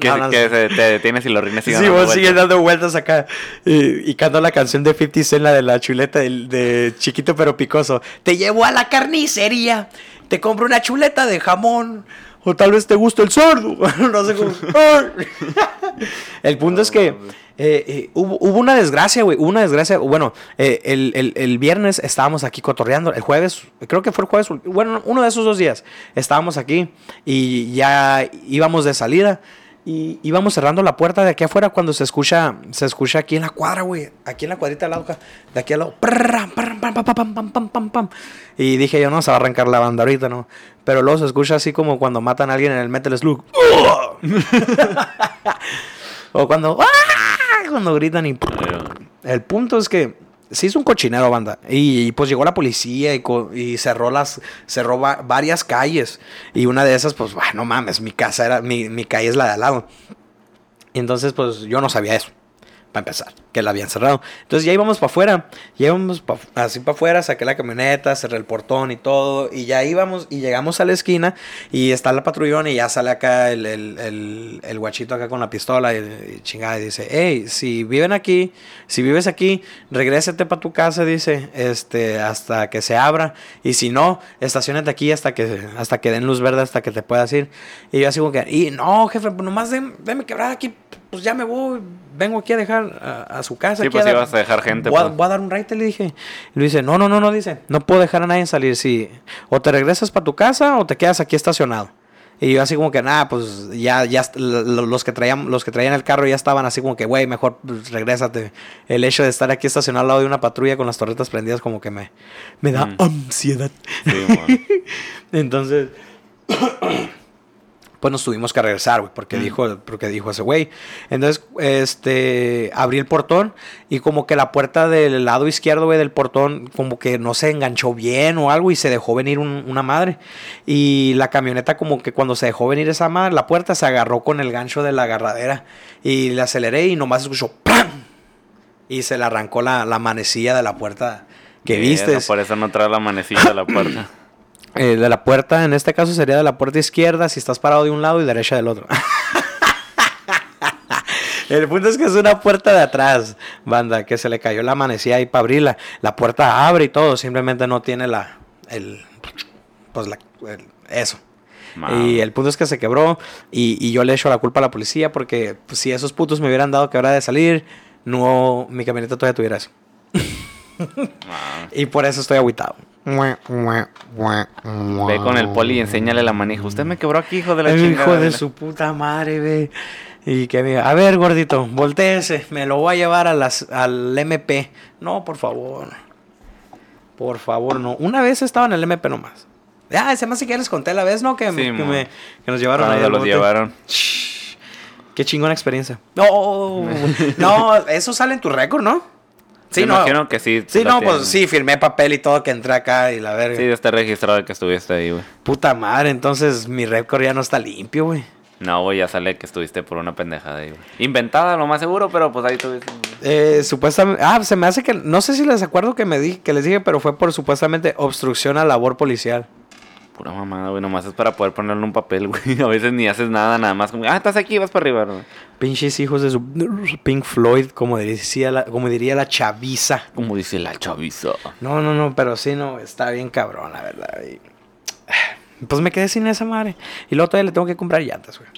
Speaker 4: Que, que se- te detienes y los rines
Speaker 3: Sí,
Speaker 4: siguen
Speaker 3: vos
Speaker 4: dando
Speaker 3: sigues dando vueltas acá. Y, y canto la canción de 50 Cent, la de la chuleta de, chiquito pero picoso. Te llevo a la carnicería. Te compro una chuleta de jamón. O tal vez te gusta el sordo. *laughs* no sé cómo. *laughs* el punto es que eh, eh, hubo, hubo una desgracia, güey. Hubo una desgracia. Bueno, eh, el, el- el viernes estábamos aquí cotorreando. El jueves, creo que fue el jueves. Bueno, uno de esos dos días. Estábamos aquí y ya íbamos de salida. Y íbamos cerrando la puerta de aquí afuera cuando se escucha, se escucha aquí en la cuadra, güey. Aquí en la cuadrita al lado, de aquí al lado. Y dije yo, no, se va a arrancar la banda ahorita, ¿no? Pero luego se escucha así como cuando matan a alguien en el Metal Slug. *laughs* *laughs* o cuando, ¡ah! Cuando gritan y... El punto es que se hizo un cochinero, banda. Y, y, pues llegó la policía y, cerró las cerró va- varias calles. Y una de esas, pues, no mames, mi casa era, mi, mi calle es la de al lado. Y entonces, pues, yo no sabía eso. Para empezar, que la habían cerrado. Entonces ya íbamos para afuera. Ya íbamos pa- así para afuera, saqué la camioneta, cerré el portón y todo. Y ya íbamos y llegamos a la esquina. Y está la patrullón y ya sale acá el, el, el- el guachito acá con la pistola. Y, y chingada, y dice: Hey, si viven aquí, si vives aquí, regrésate para tu casa, dice, este, hasta que se abra. Y si no, estacionate aquí hasta que, hasta que den luz verde, hasta que te puedas ir. Y yo así como que, y no, jefe, pues nomás dem- déme quebrar aquí, pues ya me voy, vengo aquí a dejar a, a su casa.
Speaker 4: Sí, pues
Speaker 3: dar-
Speaker 4: ibas a dejar gente,
Speaker 3: Voy a,
Speaker 4: pues.
Speaker 3: voy a dar un raite, le dije. Y le dice, no, no, no, no, dice, no puedo dejar a nadie salir. Si o te regresas para tu casa o te quedas aquí estacionado. Y yo así como que, nada, pues ya, ya los que traían, los que traían el carro ya estaban así como que, güey, mejor pues, regrésate. El hecho de estar aquí estacionado al lado de una patrulla con las torretas prendidas como que me, me da
Speaker 4: Mm.
Speaker 3: ansiedad.
Speaker 4: Sí. *laughs*
Speaker 3: Entonces, pues nos tuvimos que regresar, güey, porque dijo, porque dijo ese güey. Entonces, este, abrí el portón y como que la puerta del lado izquierdo, güey, del portón, como que no se enganchó bien o algo y se dejó venir un- una madre. Y la camioneta como que cuando se dejó venir esa madre, la puerta se agarró con el gancho de la agarradera y le aceleré y nomás escuchó ¡pam! Y se le arrancó la, la manecilla de la puerta que viste.
Speaker 4: por eso no trae la manecilla a la puerta. *clears throat*
Speaker 3: Eh, de la puerta, en este caso sería de la puerta izquierda si estás parado de un lado y derecha del otro. *laughs* El punto es que es una puerta de atrás, banda, que se le cayó la manecilla ahí para abrirla. La puerta abre y todo, simplemente no tiene la. El, pues la. el- eso.
Speaker 4: Wow.
Speaker 3: Y el punto es que se quebró y, y yo le echo la culpa a la policía porque pues, si esos putos me hubieran dado que hora de salir, no. Mi camioneta todavía tuviera eso. *laughs*
Speaker 4: Wow.
Speaker 3: Y por eso estoy agüitado.
Speaker 4: Ve con el poli y enséñale la manija. Usted me quebró aquí, hijo de la
Speaker 3: El
Speaker 4: chingada.
Speaker 3: hijo de su puta madre, ve. Y que diga, a ver, gordito, volteese, me lo voy a llevar a las, al MP. No, por favor. Por favor, no. Una vez estaba en el MP nomás. Ah, se me hace que ya les conté la vez, ¿no? Que, me-
Speaker 4: Sí,
Speaker 3: que, me- que nos llevaron ahí
Speaker 4: Cuando los
Speaker 3: bote.
Speaker 4: llevaron.
Speaker 3: Shh, Qué chingona experiencia. *laughs* No, no, eso sale en tu récord, ¿no?
Speaker 4: Sí,
Speaker 3: no.
Speaker 4: imagino que sí.
Speaker 3: Sí, no,
Speaker 4: tienen.
Speaker 3: pues sí, firmé papel y todo que entré acá y la verga.
Speaker 4: Sí, está registrado que estuviste ahí, güey.
Speaker 3: Puta madre, entonces mi récord ya no está limpio, güey.
Speaker 4: No, güey, ya sale que estuviste por una pendejada ahí, güey. Inventada, lo más seguro, pero pues ahí estuviste.
Speaker 3: Eh, supuestamente, ah, se me hace que, no sé si les acuerdo que me di, que les dije, pero fue por supuestamente obstrucción a labor policial.
Speaker 4: Pura mamada, güey. Nomás es para poder ponerle un papel, *laughs* güey. A veces ni haces nada, nada más como, ah, estás aquí, vas para arriba, güey.
Speaker 3: Pinches hijos de su Pink Floyd, como diría la, como diría la chaviza.
Speaker 4: Como dice la chaviza.
Speaker 3: No, no, no, pero sí, no, está bien cabrón, la verdad. y- pues me quedé sin esa madre. Y luego todavía le tengo que comprar llantas, güey.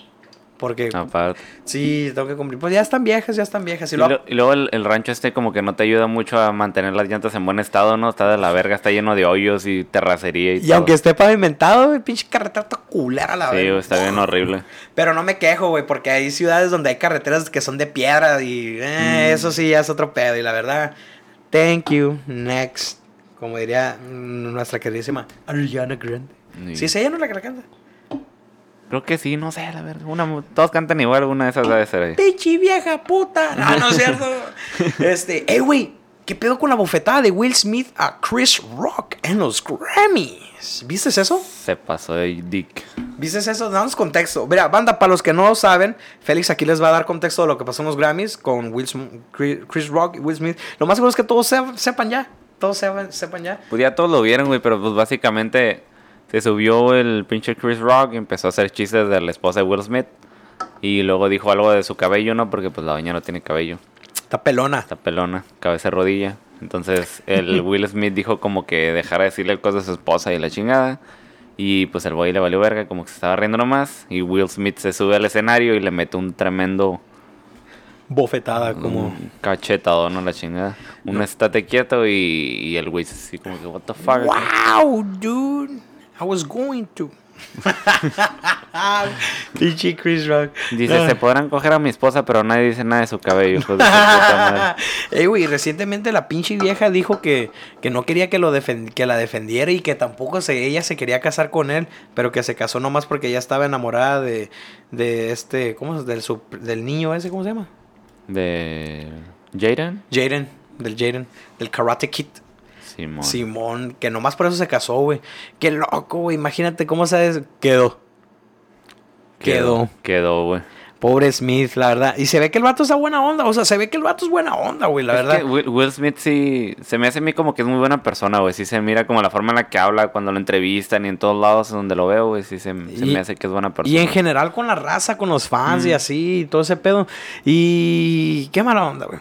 Speaker 3: Porque,
Speaker 4: Aparte.
Speaker 3: sí, tengo que comprar. Pues ya están viejas, ya están viejas. Y
Speaker 4: Y, lo- y luego el, el rancho este como que no te ayuda mucho a mantener las llantas en buen estado, ¿no? Está de la verga, está lleno de hoyos y terracería y,
Speaker 3: y
Speaker 4: todo.
Speaker 3: aunque esté pavimentado, güey, pinche carretera está culera la
Speaker 4: Sí,
Speaker 3: verga.
Speaker 4: güey, está bien horrible.
Speaker 3: Pero no me quejo, güey, porque hay ciudades donde hay carreteras que son de piedra y eh, eso sí ya es otro pedo. Y la verdad, thank you, next. Como diría mm, nuestra queridísima Ariana Grande.
Speaker 4: Sí.
Speaker 3: Sí, ella, ¿no? La que la canta.
Speaker 4: Creo que sí, no sé, la verdad. Una, todos cantan igual, una de esas debe ser ahí.
Speaker 3: Vieja puta. Ah, no es cierto. *laughs* este, hey, güey, ¿qué pedo con la bofetada de Will Smith a Chris Rock en los Grammys? ¿Viste eso?
Speaker 4: Se pasó de dick.
Speaker 3: ¿Viste eso? Danos contexto. Mira, banda, para los que no saben, Félix aquí les va a dar contexto de lo que pasó en los Grammys con Will Chris Rock y Will Smith. Lo más seguro es que todos se- sepan ya. Todos sepan, sepan ya.
Speaker 4: Pues ya todos lo vieron, güey, pero pues básicamente se subió el pinche Chris Rock y empezó a hacer chistes de la esposa de Will Smith. Y luego dijo algo de su cabello, ¿no? Porque pues la doña no tiene cabello.
Speaker 3: Está pelona.
Speaker 4: Está pelona, cabeza rodilla. Entonces el *laughs* Will Smith dijo como que dejara de decirle cosas a su esposa y la chingada. Y pues el boy le valió verga, como que se estaba riendo nomás. Y Will Smith se sube al escenario y le mete un tremendo
Speaker 3: Bofetada, como.
Speaker 4: un cachetado, ¿no? La chingada. Un estate quieto y, y el güey así como que, what the fuck.
Speaker 3: ¡Wow, dude! I was going to. *laughs* Pinche Chris Rock.
Speaker 4: Dice, se podrán coger a mi esposa, pero nadie dice nada de su cabello. de su puta *laughs* madre".
Speaker 3: Ey, güey, recientemente la pinche vieja dijo que, que no quería que, lo que la defendiera y que tampoco se, ella se quería casar con él, pero que se casó nomás porque ella estaba enamorada de, de este, ¿cómo es? Del, su- del niño ese, ¿cómo se llama?
Speaker 4: De Jaden.
Speaker 3: Jaden, del Jaden, del Karate Kid.
Speaker 4: Simón.
Speaker 3: Simón, que nomás por eso se casó, güey. Qué loco, güey. Imagínate cómo se quedó. Quedó.
Speaker 4: Quedó, güey.
Speaker 3: Pobre Smith, la verdad. Y se ve que el vato está buena onda. O sea, se ve que el vato es buena onda, güey, la
Speaker 4: Es
Speaker 3: verdad.
Speaker 4: que Will, Will Smith sí, se me hace a mí como que es muy buena persona, güey. Sí se mira como la forma en la que habla cuando lo entrevistan y en todos lados donde lo veo, güey. Sí se, me hace que es buena persona.
Speaker 3: Y en general con la raza, con los fans y
Speaker 4: Mm.
Speaker 3: así, y todo ese pedo. Y qué mala onda, güey.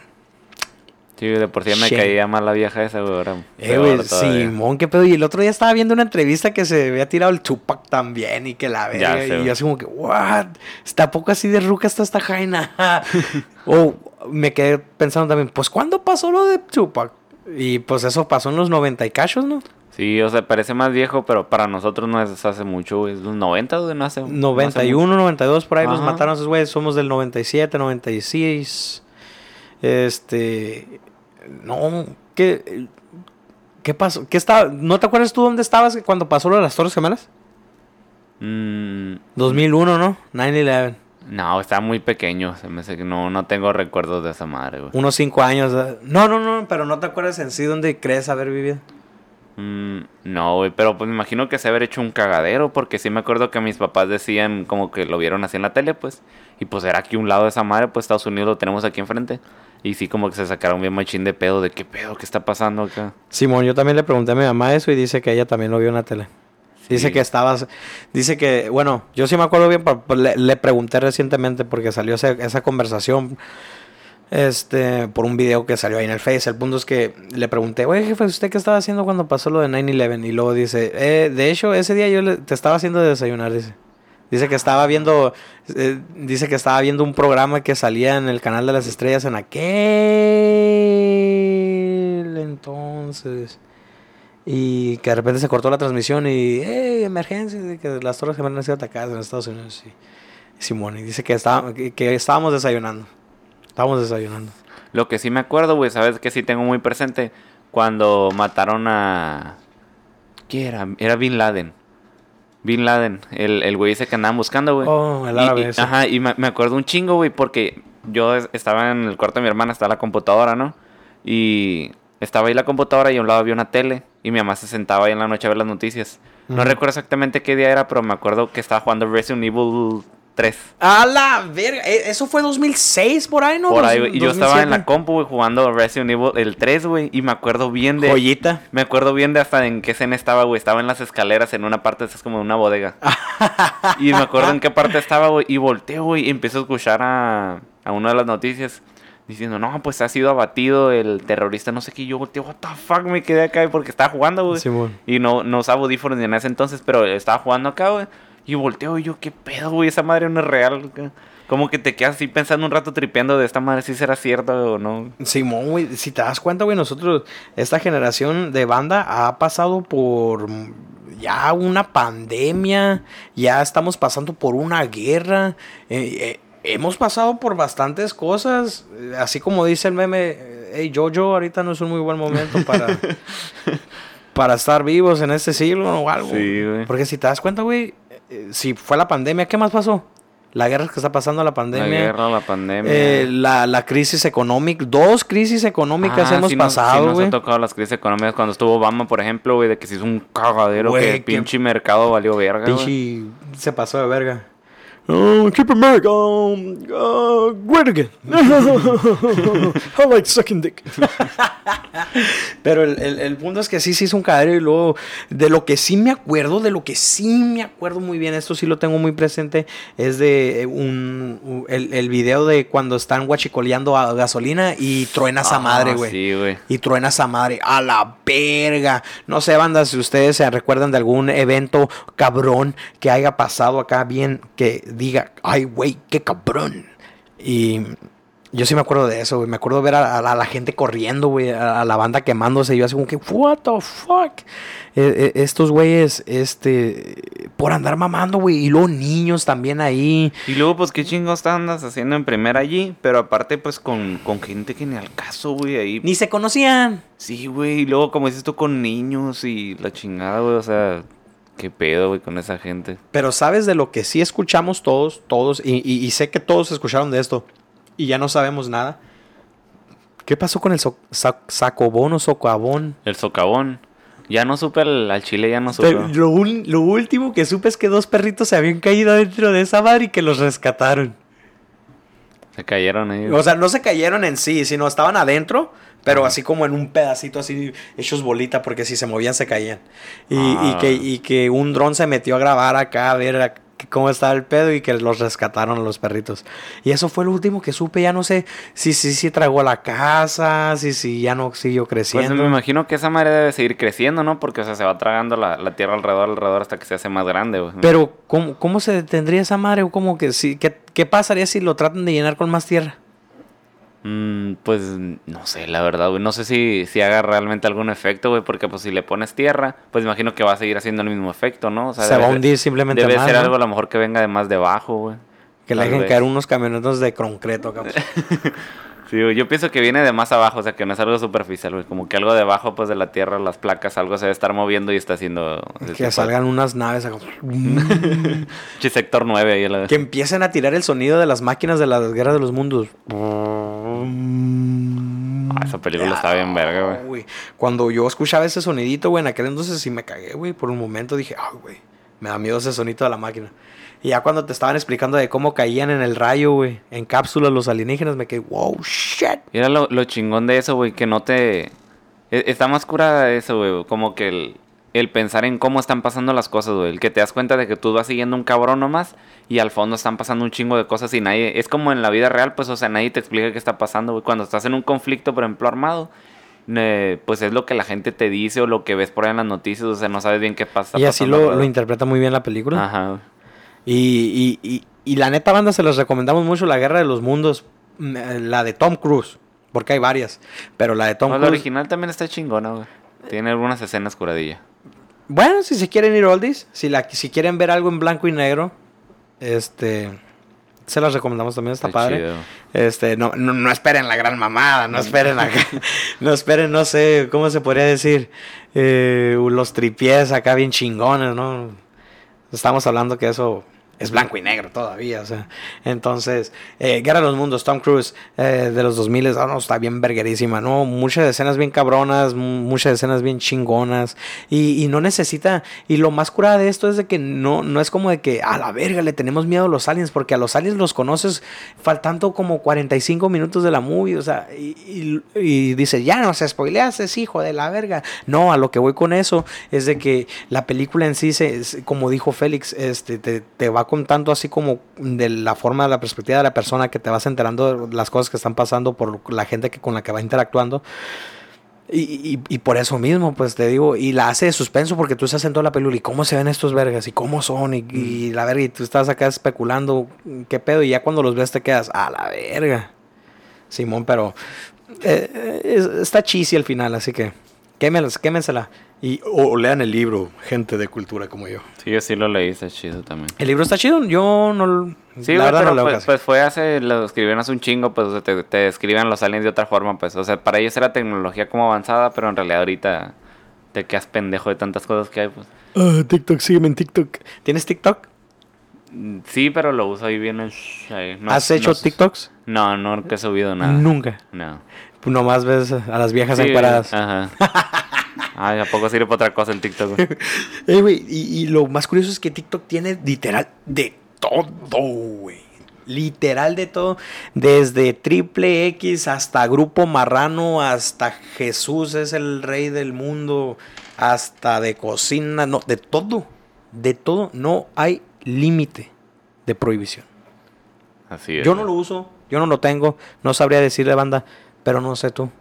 Speaker 4: Sí, de por sí me caía mal la vieja esa, güey. Ahora,
Speaker 3: Eh, güey. Simón, qué pedo. Y el otro día estaba viendo una entrevista que se había tirado el Tupac también y que la verga. Y yo así como que, what? Está poco así de ruca está esta jaina. *laughs* o me quedé pensando también, pues, ¿cuándo pasó lo de Tupac? Y pues eso pasó en los 90 y cachos, ¿no?
Speaker 4: Sí, o sea, parece más viejo, pero para nosotros no es hace mucho, güey. Es los 90, güey, no hace... no hace
Speaker 3: 91, 92, por ahí nos mataron esos güeyes. Somos del 97, 96. Este. No, ¿qué, ¿qué pasó? ¿Qué estaba? ¿No te acuerdas tú dónde estabas cuando pasó lo de las Torres Gemelas?
Speaker 4: Mm,
Speaker 3: 2001, ¿no? 9-11.
Speaker 4: no, estaba muy pequeño. Se me hace que no, no tengo recuerdos de esa madre, güey.
Speaker 3: Unos 5 años. No, no, no, pero no te acuerdas en sí dónde crees haber vivido.
Speaker 4: Mm, no, güey, pero pues me imagino que se haber hecho un cagadero, porque sí me acuerdo que mis papás decían como que lo vieron así en la tele, pues, y pues era aquí un lado de esa madre, pues Estados Unidos lo tenemos aquí enfrente, y sí como que se sacaron bien machín de pedo, de qué pedo, qué está pasando acá.
Speaker 3: Simón, yo también le pregunté a mi mamá eso y dice que ella también lo vio en la tele. Dice
Speaker 4: Sí.
Speaker 3: que estabas, dice que, bueno, yo sí me acuerdo bien, le, le pregunté recientemente porque salió esa conversación, este, por un video que salió ahí en el Face. El punto es que le pregunté, oye jefe, ¿usted qué estaba haciendo cuando pasó lo de 9-11? Y luego dice, eh, de hecho, ese día yo te estaba haciendo desayunar, dice. Dice que estaba viendo, eh, dice que estaba viendo un programa que salía en el canal de las estrellas en aquel entonces. Y que de repente se cortó la transmisión y, ¡eh, emergencia! De que las torres gemelas han sido atacadas en Estados Unidos. Y, Simón, y dice que, estaba, que estábamos desayunando. Estábamos desayunando.
Speaker 4: Lo que sí me acuerdo, güey, sabes que sí tengo muy presente, cuando mataron a... ¿Qué era? Era Bin Laden. Bin Laden, el, el güey ese que andaban buscando, güey.
Speaker 3: Oh, el árabe
Speaker 4: y-
Speaker 3: ese.
Speaker 4: Ajá, y me, me acuerdo un chingo, güey, porque yo es- estaba en el cuarto de mi hermana, estaba la computadora, ¿no? Y estaba ahí la computadora y a un lado había una tele. Y mi mamá se sentaba ahí en la noche a ver las noticias. No recuerdo exactamente qué día era, pero me acuerdo que estaba jugando Resident Evil 3.
Speaker 3: ¡A la verga! ¿E- ¿Eso fue 2006 por ahí, no?
Speaker 4: Por ahí, güey. Y yo estaba en la
Speaker 3: 2007.
Speaker 4: compu, güey, jugando Resident Evil el 3, güey. Y me acuerdo bien de.
Speaker 3: Joyita.
Speaker 4: Me acuerdo bien de hasta en qué escena estaba, güey. Estaba en las escaleras, en una parte, es como una bodega. *laughs* y me acuerdo en qué parte estaba, güey. Y volteo, güey, y empiezo a escuchar a, a una de las noticias diciendo, no, pues ha sido abatido el terrorista, no sé qué. Y yo volteo, what the fuck, me quedé acá porque estaba jugando, güey.
Speaker 3: Simón.
Speaker 4: Y no, no usaba audífonos ni en ese entonces, pero estaba jugando acá, güey. Y volteo y yo, qué pedo, güey, esa madre no es real. Como que te quedas así pensando un rato tripeando de esta madre si será cierto o no.
Speaker 3: Simón, güey, si te das cuenta, güey, nosotros, esta generación de banda ha pasado por ya una pandemia, ya estamos pasando por una guerra, eh, eh, hemos pasado por bastantes cosas, eh, así como dice el meme, hey, Jojo, ahorita no es un muy buen momento *laughs* para, para estar vivos en este siglo o algo.
Speaker 4: Sí, güey.
Speaker 3: Porque si te das cuenta, güey, eh, si fue la pandemia, ¿qué más pasó? La guerra que está pasando, la pandemia.
Speaker 4: La guerra, la pandemia.
Speaker 3: Eh, la, la crisis económica, dos crisis económicas
Speaker 4: Ah,
Speaker 3: hemos
Speaker 4: sí nos- sí
Speaker 3: pasado,
Speaker 4: nos
Speaker 3: güey.
Speaker 4: ha tocado las crisis económicas cuando estuvo Obama, por ejemplo, güey, de que se hizo un cagadero
Speaker 3: Güey,
Speaker 4: que el pinche mercado valió verga, güey.
Speaker 3: Pinche se pasó de verga. Oh, keep America, um, uh, great again. *laughs* I like sucking dick. *laughs* Pero el, el, el punto es que sí se hizo un cadero y luego de lo que sí me acuerdo, de lo que sí me acuerdo muy bien, esto sí lo tengo muy presente, es de eh, un, un- el, el video de cuando están guachicoleando a gasolina y truena esa
Speaker 4: Ah,
Speaker 3: madre, güey.
Speaker 4: Sí, güey.
Speaker 3: Y truena esa madre. A la verga. No sé, banda, si ustedes se recuerdan de algún evento cabrón que haya pasado acá bien, que diga, ay, güey, qué cabrón. Y yo sí me acuerdo de eso, güey. Me acuerdo ver a, a la gente corriendo, güey, a, a la banda quemándose. Y yo así como que, what the fuck. Eh, eh, estos güeyes, este, por andar mamando, güey. Y luego niños también ahí.
Speaker 4: Y luego, pues, qué chingos andas haciendo en primera allí, pero aparte, pues, con, con gente que ni al caso, güey, ahí.
Speaker 3: Ni se conocían.
Speaker 4: Sí, güey, y luego, como dices tú, con niños y la chingada, güey, o sea, qué pedo, güey, con esa gente.
Speaker 3: Pero sabes de lo que sí escuchamos todos, todos, y, y- y sé que todos escucharon de esto, y ya no sabemos nada. ¿Qué pasó con el so- sa- sacobón o socavón?
Speaker 4: El socavón. Ya no supe al, al chile, ya no supe.
Speaker 3: Pero Lo, lo último que supe es que dos perritos se habían caído dentro de esa madre y que los rescataron.
Speaker 4: Se cayeron ahí.
Speaker 3: O sea, no se cayeron en sí, sino estaban adentro, pero así como en un pedacito así hechos bolita, porque si se movían se caían. Y, y
Speaker 4: Ah.
Speaker 3: que, y que un dron se metió a grabar acá a ver a- cómo estaba el pedo y que los rescataron a los perritos. Y eso fue lo último que supe, ya no sé si sí si, tragó la casa, si si ya no siguió
Speaker 4: Pues
Speaker 3: creciendo.
Speaker 4: me imagino que esa madre debe seguir creciendo, ¿no? Porque, o sea, se va tragando la, la tierra alrededor, alrededor hasta que se hace más grande, güey.
Speaker 3: pero, ¿cómo, ¿cómo se detendría esa madre? ¿O cómo que sí? ¿Qué, ¿Qué pasaría si lo tratan de llenar con más tierra?
Speaker 4: Mm, pues no sé, la verdad, güey. No sé si, si haga realmente algún efecto, güey. Porque pues si le pones tierra, pues imagino que va a seguir haciendo el mismo efecto, ¿no? O sea,
Speaker 3: se
Speaker 4: debe
Speaker 3: va a hundir simplemente
Speaker 4: Debe
Speaker 3: más,
Speaker 4: ser
Speaker 3: ¿no?
Speaker 4: algo a lo mejor que venga de más debajo, güey.
Speaker 3: Que le dejen caer unos camionetos de concreto, cabrón. *laughs*
Speaker 4: Sí, yo pienso que viene de más abajo, o sea, que no es algo superficial, güey. Como que algo debajo, pues, de la Tierra, las placas, algo se debe estar moviendo y está haciendo...
Speaker 3: Que salgan unas naves.
Speaker 4: Che, *laughs* sector 9 ahí. a la-
Speaker 3: que empiecen a tirar el sonido de las máquinas de las guerras de los mundos.
Speaker 4: Ah, esa película está bien verga, güey.
Speaker 3: Cuando yo escuchaba ese sonidito, güey, en aquel entonces sí me cagué, güey. Por un momento dije, ay, güey, me da miedo ese sonito de la máquina. Y ya cuando te estaban explicando de cómo caían en el rayo, güey, en cápsulas los alienígenas, me quedé, wow, shit.
Speaker 4: Y era lo, lo chingón de eso, güey, que no te... e- Está más curada eso, güey, como que el, el pensar en cómo están pasando las cosas, güey. El que te das cuenta de que tú vas siguiendo un cabrón nomás y al fondo están pasando un chingo de cosas y nadie... Es como en la vida real, pues, o sea, nadie te explica qué está pasando, güey. Cuando estás en un conflicto, por ejemplo, armado, eh, pues es lo que la gente te dice o lo que ves por ahí en las noticias, o sea, no sabes bien qué pasa.
Speaker 3: Y así lo, lo interpreta muy bien la película.
Speaker 4: Ajá.
Speaker 3: Y, y, y, y la neta banda se les recomendamos mucho La Guerra de los Mundos, mm, eh, la de Tom Cruise, porque hay varias, pero la de Tom
Speaker 4: Pues, la
Speaker 3: Cruise...
Speaker 4: original también está chingona, güey. Tiene algunas escenas curadilla.
Speaker 3: Bueno, si se quieren ir oldies, si, la, si quieren ver algo en blanco y negro, este... Se las recomendamos también, está, padre.
Speaker 4: chido.
Speaker 3: Este, no, no, no esperen la gran mamada, no esperen acá, *laughs* no esperen, no sé, ¿cómo se podría decir? Eh, los tripiés acá bien chingones, ¿no? Estamos hablando que eso es blanco y negro todavía, o sea. Entonces, eh, Guerra de los Mundos, Tom Cruise, eh, de los 2000, ah, no, está bien verguerísima, ¿no? Muchas escenas bien cabronas, mu- muchas escenas bien chingonas, y, y no necesita, y lo más curada de esto es de que no, no es como de que, a la verga, le tenemos miedo a los aliens, porque a los aliens los conoces faltando como 45 minutos de la movie, o sea, y, y, dice, ya no se spoileas, es hijo de la verga. No, a lo que voy con eso es de que la película en sí, se, como dijo Félix, este, te, te va contando así como de la forma, de la perspectiva de la persona que te vas enterando de las cosas que están pasando por la gente que, con la que va interactuando. Y, y- y por eso mismo, pues te digo, y la hace de suspenso porque tú estás en toda la película y cómo se ven estos vergas y cómo son y, y la verga y tú estás acá especulando qué pedo y ya cuando los ves te quedas a la verga. Simón, pero eh, es- está cheesy al final, así que quémelas, quémensela. Y, o lean el libro, gente de cultura como yo.
Speaker 4: Sí, yo sí lo leí, está chido también.
Speaker 3: El libro está chido, yo no lo-
Speaker 4: Sí,
Speaker 3: la
Speaker 4: güey,
Speaker 3: verdad
Speaker 4: pero
Speaker 3: no leo
Speaker 4: pues, pues fue hace, lo escribieron hace un chingo, pues o sea, te, te escriben los aliens de otra forma, pues, o sea, para ellos era tecnología como avanzada, pero en realidad ahorita te quedas pendejo de tantas cosas que hay, pues.
Speaker 3: Ah, TikTok, sígueme en TikTok. ¿Tienes TikTok?
Speaker 4: Mm, Sí, pero lo uso ahí bien. en- ahí, no-
Speaker 3: ¿Has hecho. TikToks?
Speaker 4: No, no he subido nada.
Speaker 3: Nunca.
Speaker 4: No.
Speaker 3: Nomás ves a las viejas
Speaker 4: Sí. Ajá. *laughs* Ay, ¿a poco sirve para otra cosa el TikTok?
Speaker 3: Eh, *laughs* y, y lo más curioso es que TikTok tiene literal de todo, güey. Literal de todo. Desde Triple X hasta Grupo Marrano, hasta Jesús es el rey del mundo, hasta de cocina, no, de todo. De todo. No hay límite de prohibición.
Speaker 4: Así es.
Speaker 3: Yo no lo uso, yo no lo tengo, no sabría decirle banda, pero no sé tú.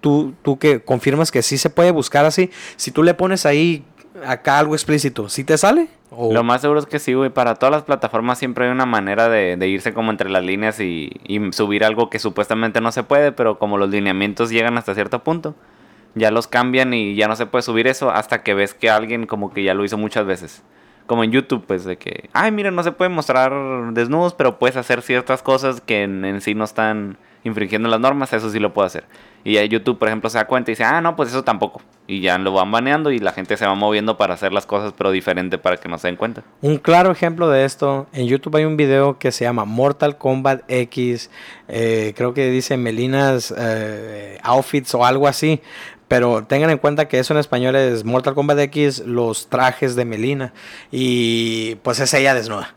Speaker 3: Tú, tú que confirmas que sí se puede buscar así, si tú le pones ahí acá algo explícito, ¿sí te sale?
Speaker 4: Lo más seguro es que sí, güey. Para todas las plataformas siempre hay una manera de, irse como entre las líneas y, subir algo que supuestamente no se puede, pero como los lineamientos llegan hasta cierto punto, ya los cambian y ya no se puede subir eso hasta que ves que alguien como que ya lo hizo muchas veces. Como en YouTube, pues de que, ay, mira, no se puede mostrar desnudos, pero puedes hacer ciertas cosas que en sí no están infringiendo las normas, eso sí lo puedo hacer. Y ya YouTube, por ejemplo, se da cuenta y dice, ah, no, pues eso tampoco. Y ya lo van baneando y la gente se va moviendo para hacer las cosas, pero diferente para que no se den cuenta.
Speaker 3: Un claro ejemplo de esto, en YouTube hay un video que se llama Mortal Kombat X, eh, creo que dice Melinas eh, Outfits o algo así, pero tengan en cuenta que eso en español es Mortal Kombat X, los trajes de Melina, y pues es ella desnuda.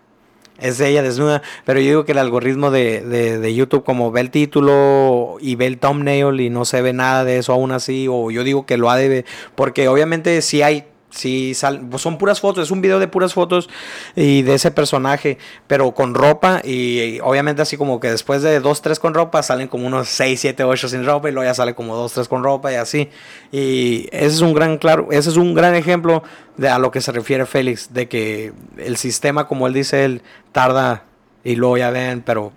Speaker 3: Es ella desnuda, pero yo digo que el algoritmo de, de- de YouTube como ve el título y ve el thumbnail y no se ve nada de eso aún así, o yo digo que lo ha de ver, porque obviamente si hay, si sal- pues son puras fotos, es un video de puras fotos y de ese personaje, pero con ropa y, y obviamente así como que después de dos, tres con ropa salen como unos 6, 7, 8 sin ropa y luego ya sale como dos, tres con ropa y así. Y ese es un gran claro, ese es un gran ejemplo de a lo que se refiere Félix, de que el sistema, como él dice, él tarda y luego ya ven, pero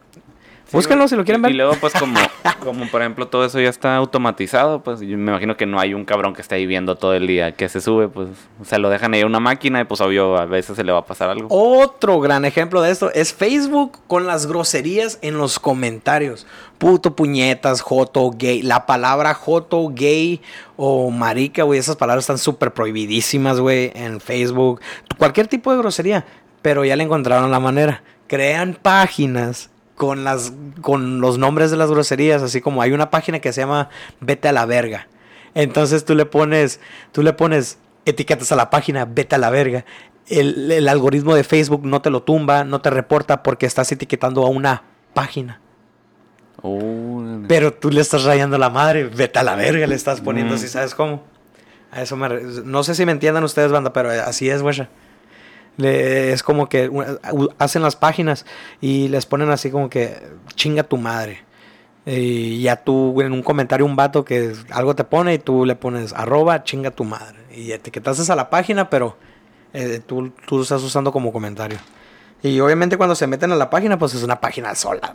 Speaker 3: Búsquenlo si lo quieren ver.
Speaker 4: Y luego, pues, como, *laughs* como por ejemplo todo eso ya está automatizado, pues yo me imagino que no hay un cabrón que esté ahí viendo todo el día que se sube, pues se lo dejan ahí a una máquina y pues obvio a veces se le va a pasar algo.
Speaker 3: Otro gran ejemplo de esto es Facebook con las groserías en los comentarios. Puto, puñetas, joto, gay. La palabra joto, gay o marica, güey, esas palabras están súper prohibidísimas, güey, en Facebook. Cualquier tipo de grosería, pero ya le encontraron la manera. Crean páginas con las con los nombres de las groserías, así como hay una página que se llama Vete a la verga. Entonces tú le pones, tú le pones etiquetas a la página Vete a la verga. El, el algoritmo de Facebook no te lo tumba, no te reporta porque estás etiquetando a una página.
Speaker 4: Oh,
Speaker 3: Pero tú le estás rayando la madre, vete a la verga, le estás poniendo,
Speaker 4: Mm.
Speaker 3: si sabes cómo. A eso me No sé si me entiendan ustedes, banda, pero así es, güey. Le- es como que hacen las páginas y les ponen así como que chinga tu madre. Y ya tú en un comentario un vato que algo te pone y tú le pones arroba chinga tu madre. Y etiquetas a la página, pero eh, tú, tú lo estás usando como comentario. Y obviamente cuando se meten a la página, pues es una página sola.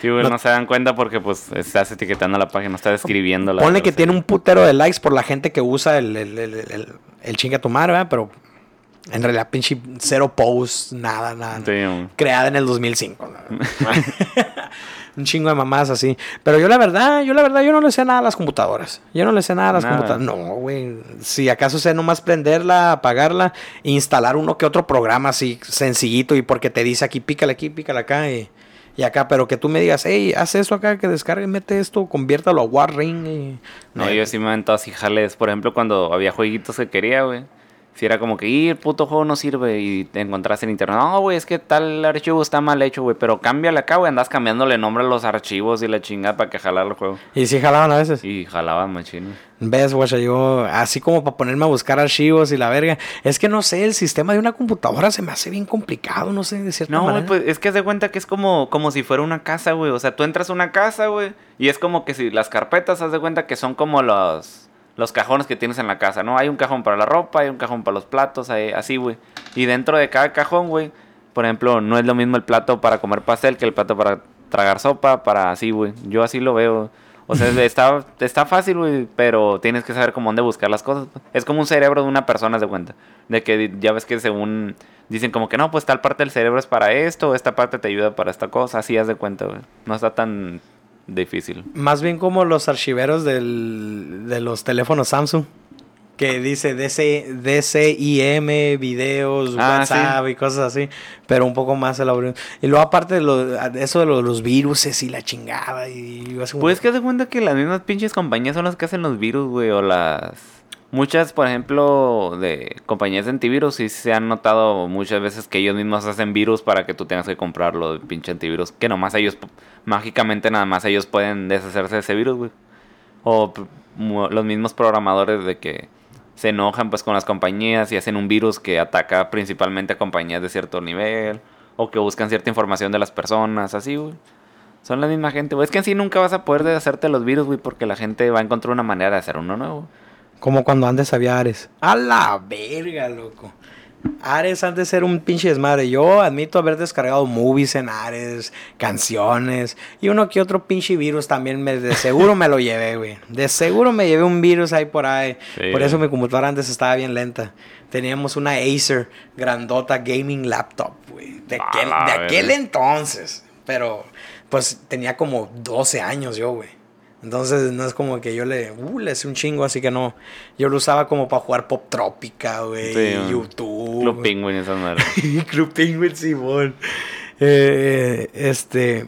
Speaker 4: Sí, güey,
Speaker 3: No-
Speaker 4: no, se dan cuenta porque pues estás etiquetando la página, estás escribiendo la
Speaker 3: Ponle que tiene un putero de likes por la gente que usa el, el, el, el- el chinga tu madre, ¿verdad? Pero en realidad, pinche cero posts, nada, nada. Creada en el 2005. ¿no? *laughs* *laughs* un chingo de mamás así. Pero yo la verdad, yo la verdad, yo no le sé nada a las computadoras. Yo no le sé nada a las
Speaker 4: Nada.
Speaker 3: computadoras. No, güey. Si acaso sé nomás prenderla, apagarla, instalar uno que otro programa así sencillito y porque te dice aquí, pícale aquí, pícale acá y, y acá. Pero que tú me digas, hey, haz eso acá, que descargue, mete esto, conviértalo a Warring. Y...
Speaker 4: No, yo sí me aventado así jales. Por ejemplo, cuando había jueguitos que quería, güey. Si era como que, "Y, el puto juego no sirve y te encontraste en internet. No, güey, es que tal archivo está mal hecho, güey. Pero cámbiale acá, güey. Andas cambiándole nombre a los archivos y la chingada para que jalara el juego.
Speaker 3: Y sí jalaban a veces.
Speaker 4: Y jalaban machino.
Speaker 3: ¿Ves, guacha? Yo, así como para ponerme a buscar archivos y la verga. Es que no sé, el sistema de una computadora se me hace bien complicado, no sé, de cierta
Speaker 4: No, güey,
Speaker 3: manera.
Speaker 4: pues es que haz de cuenta que es como, como si fuera una casa, güey. O sea, tú entras a una casa, güey. Y es como que si las carpetas, haz de cuenta que son como los, los cajones que tienes en la casa, ¿no? Hay un cajón para la ropa, hay un cajón para los platos, hay- así, güey. Y dentro de cada cajón, güey, por ejemplo, no es lo mismo el plato para comer pastel que el plato para tragar sopa, para así, güey. Yo así lo veo. O sea, está, está fácil, güey, pero tienes que saber cómo dónde buscar las cosas. Es como un cerebro de una persona, de cuenta. De que ya ves que según dicen como que no, pues tal parte del cerebro es para esto, esta parte te ayuda para esta cosa. Así haz de cuenta, güey. No está tan difícil.
Speaker 3: Más bien como los archiveros del, de los teléfonos Samsung. Que dice DC, DCIM, videos,
Speaker 4: Ah,
Speaker 3: WhatsApp y cosas así. Pero un poco más elaborado. Y luego aparte de lo- de eso de lo- los viruses y la chingada. Y
Speaker 4: Pues que de cuenta que las mismas pinches compañías son las que hacen los virus, güey, o las... Muchas, por ejemplo, de compañías de antivirus, sí se han notado muchas veces que ellos mismos hacen virus para que tú tengas que comprarlo, pinche antivirus. Que nomás ellos, mágicamente nada más ellos pueden deshacerse de ese virus, güey. O los mismos programadores de que se enojan pues con las compañías y hacen un virus que ataca principalmente a compañías de cierto nivel. O que buscan cierta información de las personas, así, güey. Son la misma gente, güey. Es que así nunca vas a poder deshacerte de los virus, güey, porque la gente va a encontrar una manera de hacer uno nuevo.
Speaker 3: Como cuando antes había Ares. A la verga, loco. Ares antes era un pinche desmadre. Yo admito haber descargado movies en Ares, canciones y uno que otro pinche virus también. Me, de seguro me lo llevé, güey. De seguro me llevé un virus ahí por ahí.
Speaker 4: Sí,
Speaker 3: por eso mi computadora antes estaba bien lenta. Teníamos una Acer grandota gaming laptop, güey. De, aquel, de aquel entonces. Pero pues tenía como 12 años yo, güey. Entonces no es como que yo le, uh, le sé un chingo, así que no. Yo lo usaba como para jugar Pop Trópica, güey,
Speaker 4: Sí, man.
Speaker 3: YouTube.
Speaker 4: Club Penguin, esas madres. *laughs*
Speaker 3: Club Penguin, Simón. Eh, este.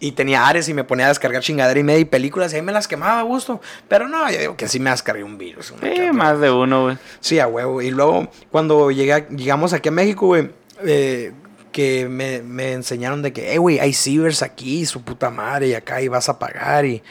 Speaker 3: Y tenía Ares y me ponía a descargar chingadera y media y películas y ahí me las quemaba a gusto. Pero no, yo digo que sí me descargué un virus. una
Speaker 4: Sí, más de uno, güey.
Speaker 3: Sí, a huevo. Y luego, cuando llegué, llegamos aquí a México, güey, eh, que me, me enseñaron de que, eh, güey, hay cibers aquí, su puta madre, y acá y vas a pagar. Y,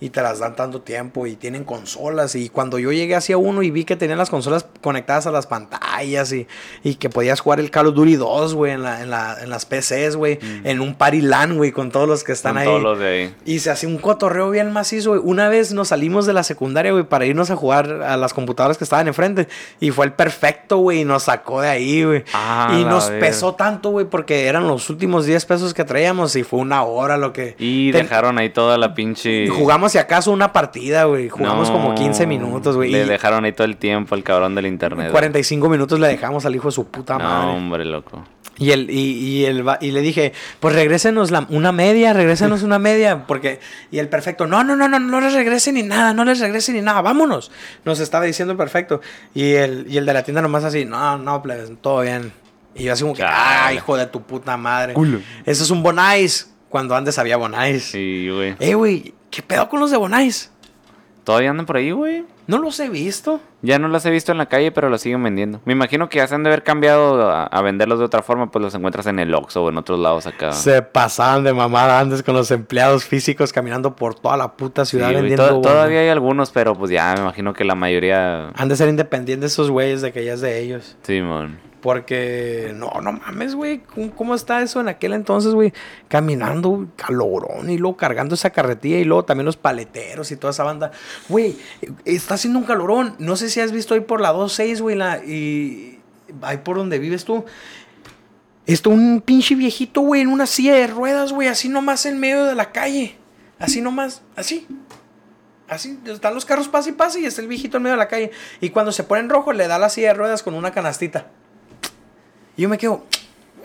Speaker 3: y te las dan tanto tiempo y tienen consolas. Y cuando yo llegué hacia uno y vi que tenían las consolas conectadas a las pantallas y, y que podías jugar el Call of Duty 2, güey, en, la, en, la, en las PCs, güey, en un party LAN, güey, con todos los que están
Speaker 4: Con
Speaker 3: ahí.
Speaker 4: todos los de ahí.
Speaker 3: Y se hacía un cotorreo bien macizo, güey. Una vez nos salimos de la secundaria, güey, para irnos a jugar a las computadoras que estaban enfrente. Y fue el perfecto, güey, y nos sacó de ahí, güey.
Speaker 4: Ah,
Speaker 3: y nos pesó tanto, güey, porque eran los últimos 10 pesos que traíamos y fue una hora lo que...
Speaker 4: Y
Speaker 3: Ten-
Speaker 4: dejaron ahí toda la pinche.
Speaker 3: Jugamos si acaso una partida, güey. Jugamos
Speaker 4: No,
Speaker 3: como 15 minutos, güey.
Speaker 4: Le
Speaker 3: y
Speaker 4: dejaron ahí todo el tiempo al cabrón del internet. güey.
Speaker 3: 45 minutos le dejamos al hijo de su puta
Speaker 4: No,
Speaker 3: madre.
Speaker 4: hombre, loco.
Speaker 3: Y, el, y, y, el, va- y le dije, pues regrésenos la, una media, regrésenos una media, porque, y el perfecto, no, no, no, no, no les regresen ni nada, no les regresen ni nada, vámonos, nos estaba diciendo el perfecto, y el, y el de la tienda nomás así, no, no, plebes, todo bien, y yo así como que, ah, hijo de tu puta madre,
Speaker 4: Culo.
Speaker 3: eso es un Bonais, cuando antes había Bonais,
Speaker 4: Sí, güey.
Speaker 3: eh, güey, ¿qué pedo con los de Bonais?
Speaker 4: Todavía andan por ahí, güey.
Speaker 3: No los he visto,
Speaker 4: Ya no las he visto en la calle, pero los siguen vendiendo. Me imagino que ya se han de haber cambiado a, a venderlos de otra forma, pues los encuentras en el Oxxo o en otros lados acá.
Speaker 3: se pasaban de mamada antes con los empleados físicos caminando por toda la puta
Speaker 4: Sí,
Speaker 3: ciudad vendiendo
Speaker 4: to-
Speaker 3: Bonais.
Speaker 4: todavía hay algunos, pero pues ya me imagino que la mayoría...
Speaker 3: Han de ser independientes esos güeyes de que ya es de ellos.
Speaker 4: Simón.
Speaker 3: Porque, no, no mames, güey. ¿Cómo, está eso en aquel entonces, güey? Caminando, calorón y luego cargando esa carretilla y luego también los paleteros y toda esa banda. Güey, está haciendo un calorón. No sé si has visto ahí por la 26, güey, y ahí por donde vives tú. Está un pinche viejito, güey, en una silla de ruedas, güey, así nomás en medio de la calle. Así nomás, así. Así, están los carros pase y pase y está el viejito en medio de la calle. Y cuando se pone en rojo, le da la silla de ruedas con una canastita. Y yo me quedo,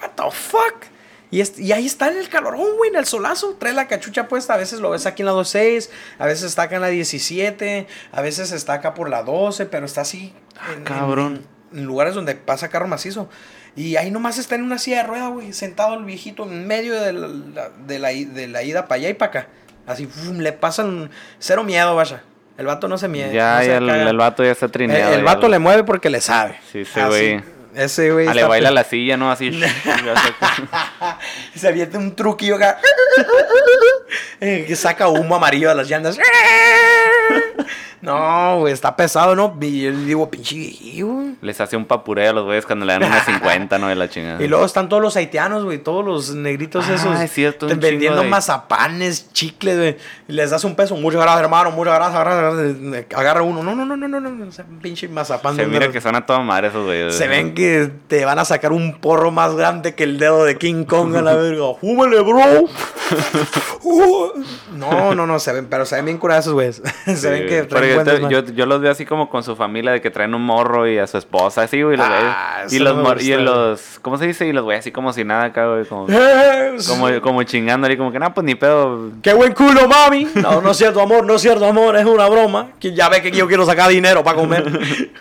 Speaker 3: what the fuck? Y, y ahí está en el calorón, güey, en el solazo. Trae la cachucha puesta. A veces lo ves aquí en la 26, a veces está acá en la 17, a veces está acá por la 12, pero está así. en- en-
Speaker 4: cabrón.
Speaker 3: En, lugares donde pasa carro macizo. Y ahí nomás está en una silla de rueda, güey, sentado el viejito en medio de la, de la, de la ida para allá y para acá. Así, fum, le pasan cero miedo, vaya. El vato no se mie-
Speaker 4: Ya,
Speaker 3: no se
Speaker 4: el, el vato ya está
Speaker 3: El,
Speaker 4: trineado.
Speaker 3: el
Speaker 4: ya
Speaker 3: vato
Speaker 4: lo-
Speaker 3: le mueve porque le sabe.
Speaker 4: Sí,
Speaker 3: Así,
Speaker 4: güey.
Speaker 3: Ese güey.
Speaker 4: Ah, le baila la silla, ¿no? *laughs* Así.
Speaker 3: Se avienta un truquillo acá. *laughs* Eh, que saca humo amarillo de las llantas. *laughs* No, güey, está pesado, ¿no? Y yo digo, pinche güey.
Speaker 4: Les hace un papureo a los güeyes cuando le dan unas *laughs* 50, ¿no? De la chingada.
Speaker 3: Y luego están todos los haitianos, güey, todos los negritos
Speaker 4: Ah,
Speaker 3: esos.
Speaker 4: es cierto, un
Speaker 3: vendiendo
Speaker 4: de-
Speaker 3: mazapanes, chicles, güey. Les das un peso, muchas gracias, hermano, muchas gracias, gracias. Agarra uno. No, no, no, no, no, no. O sea, pinche mazapán.
Speaker 4: Se mira
Speaker 3: un-
Speaker 4: que son a toda madre esos güeyes.
Speaker 3: Se ven que te van a sacar un porro más grande que el dedo de King Kong a la *laughs* verga. ¡Fúmale, bro! *laughs* Uh. no, no, no, se ven, pero se ven bien curados esos güeyes. se
Speaker 4: Sí,
Speaker 3: ven que
Speaker 4: yo,
Speaker 3: buen
Speaker 4: te-
Speaker 3: desmadre.
Speaker 4: yo, yo los veo así como con su familia de que traen un morro y a su esposa así, güey. los
Speaker 3: Ah,
Speaker 4: y los, mor- y los ¿cómo se dice? Y los güeyes así como si nada acá, güey, como, *laughs* como, como chingándole, como que no, pues ni pedo.
Speaker 3: ¡Qué buen culo, mami! *laughs* No, no es cierto, amor, no es cierto, amor, es una broma. Que ya ve que yo quiero sacar dinero para comer. *laughs*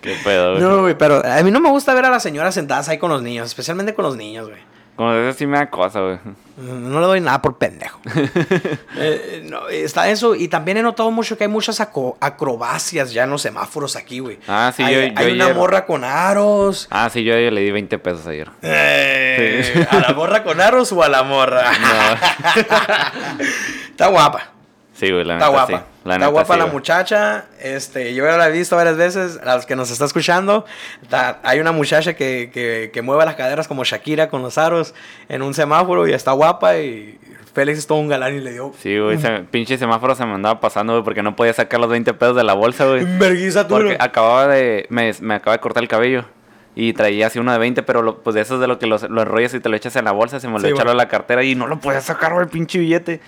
Speaker 4: Qué pedo, güey.
Speaker 3: no, güey, pero a mí no me gusta ver a las señoras sentadas ahí con los niños, especialmente con los niños, güey.
Speaker 4: Como eso sí me da cosa, güey.
Speaker 3: No le doy nada por pendejo. *laughs* Eh, no, está eso. Y también he notado mucho que hay muchas acrobacias ya en los semáforos aquí, güey.
Speaker 4: Ah, sí,
Speaker 3: hay,
Speaker 4: yo- yo
Speaker 3: hay una
Speaker 4: ayer-
Speaker 3: morra con aros.
Speaker 4: Ah, sí, yo le di 20 pesos ayer.
Speaker 3: Eh, ¿A la morra con aros o a la morra? *laughs* *laughs* Está guapa.
Speaker 4: Sí, güey, la
Speaker 3: Está
Speaker 4: neta
Speaker 3: guapa.
Speaker 4: sí. La
Speaker 3: está
Speaker 4: neta
Speaker 3: guapa
Speaker 4: sí,
Speaker 3: la
Speaker 4: güey.
Speaker 3: muchacha. Este, yo ya la he visto varias veces. A los que nos está escuchando, está- hay una muchacha que, que, que mueve las caderas como Shakira con los aros en un semáforo y está guapa. Y Félix es todo un galán y le dio.
Speaker 4: Sí, güey, se- pinche semáforo se me andaba pasando, güey, porque no podía sacar los 20 pesos de la bolsa, güey.
Speaker 3: Verguiza tú.
Speaker 4: Porque acababa de. Me, me acaba de cortar el cabello. Y traía así uno de 20, pero lo- pues de esos de lo que los- lo enrollas y te lo echas en la bolsa, se me lo
Speaker 3: Sí,
Speaker 4: echaron a la cartera y no lo podía sacar, güey, pinche billete.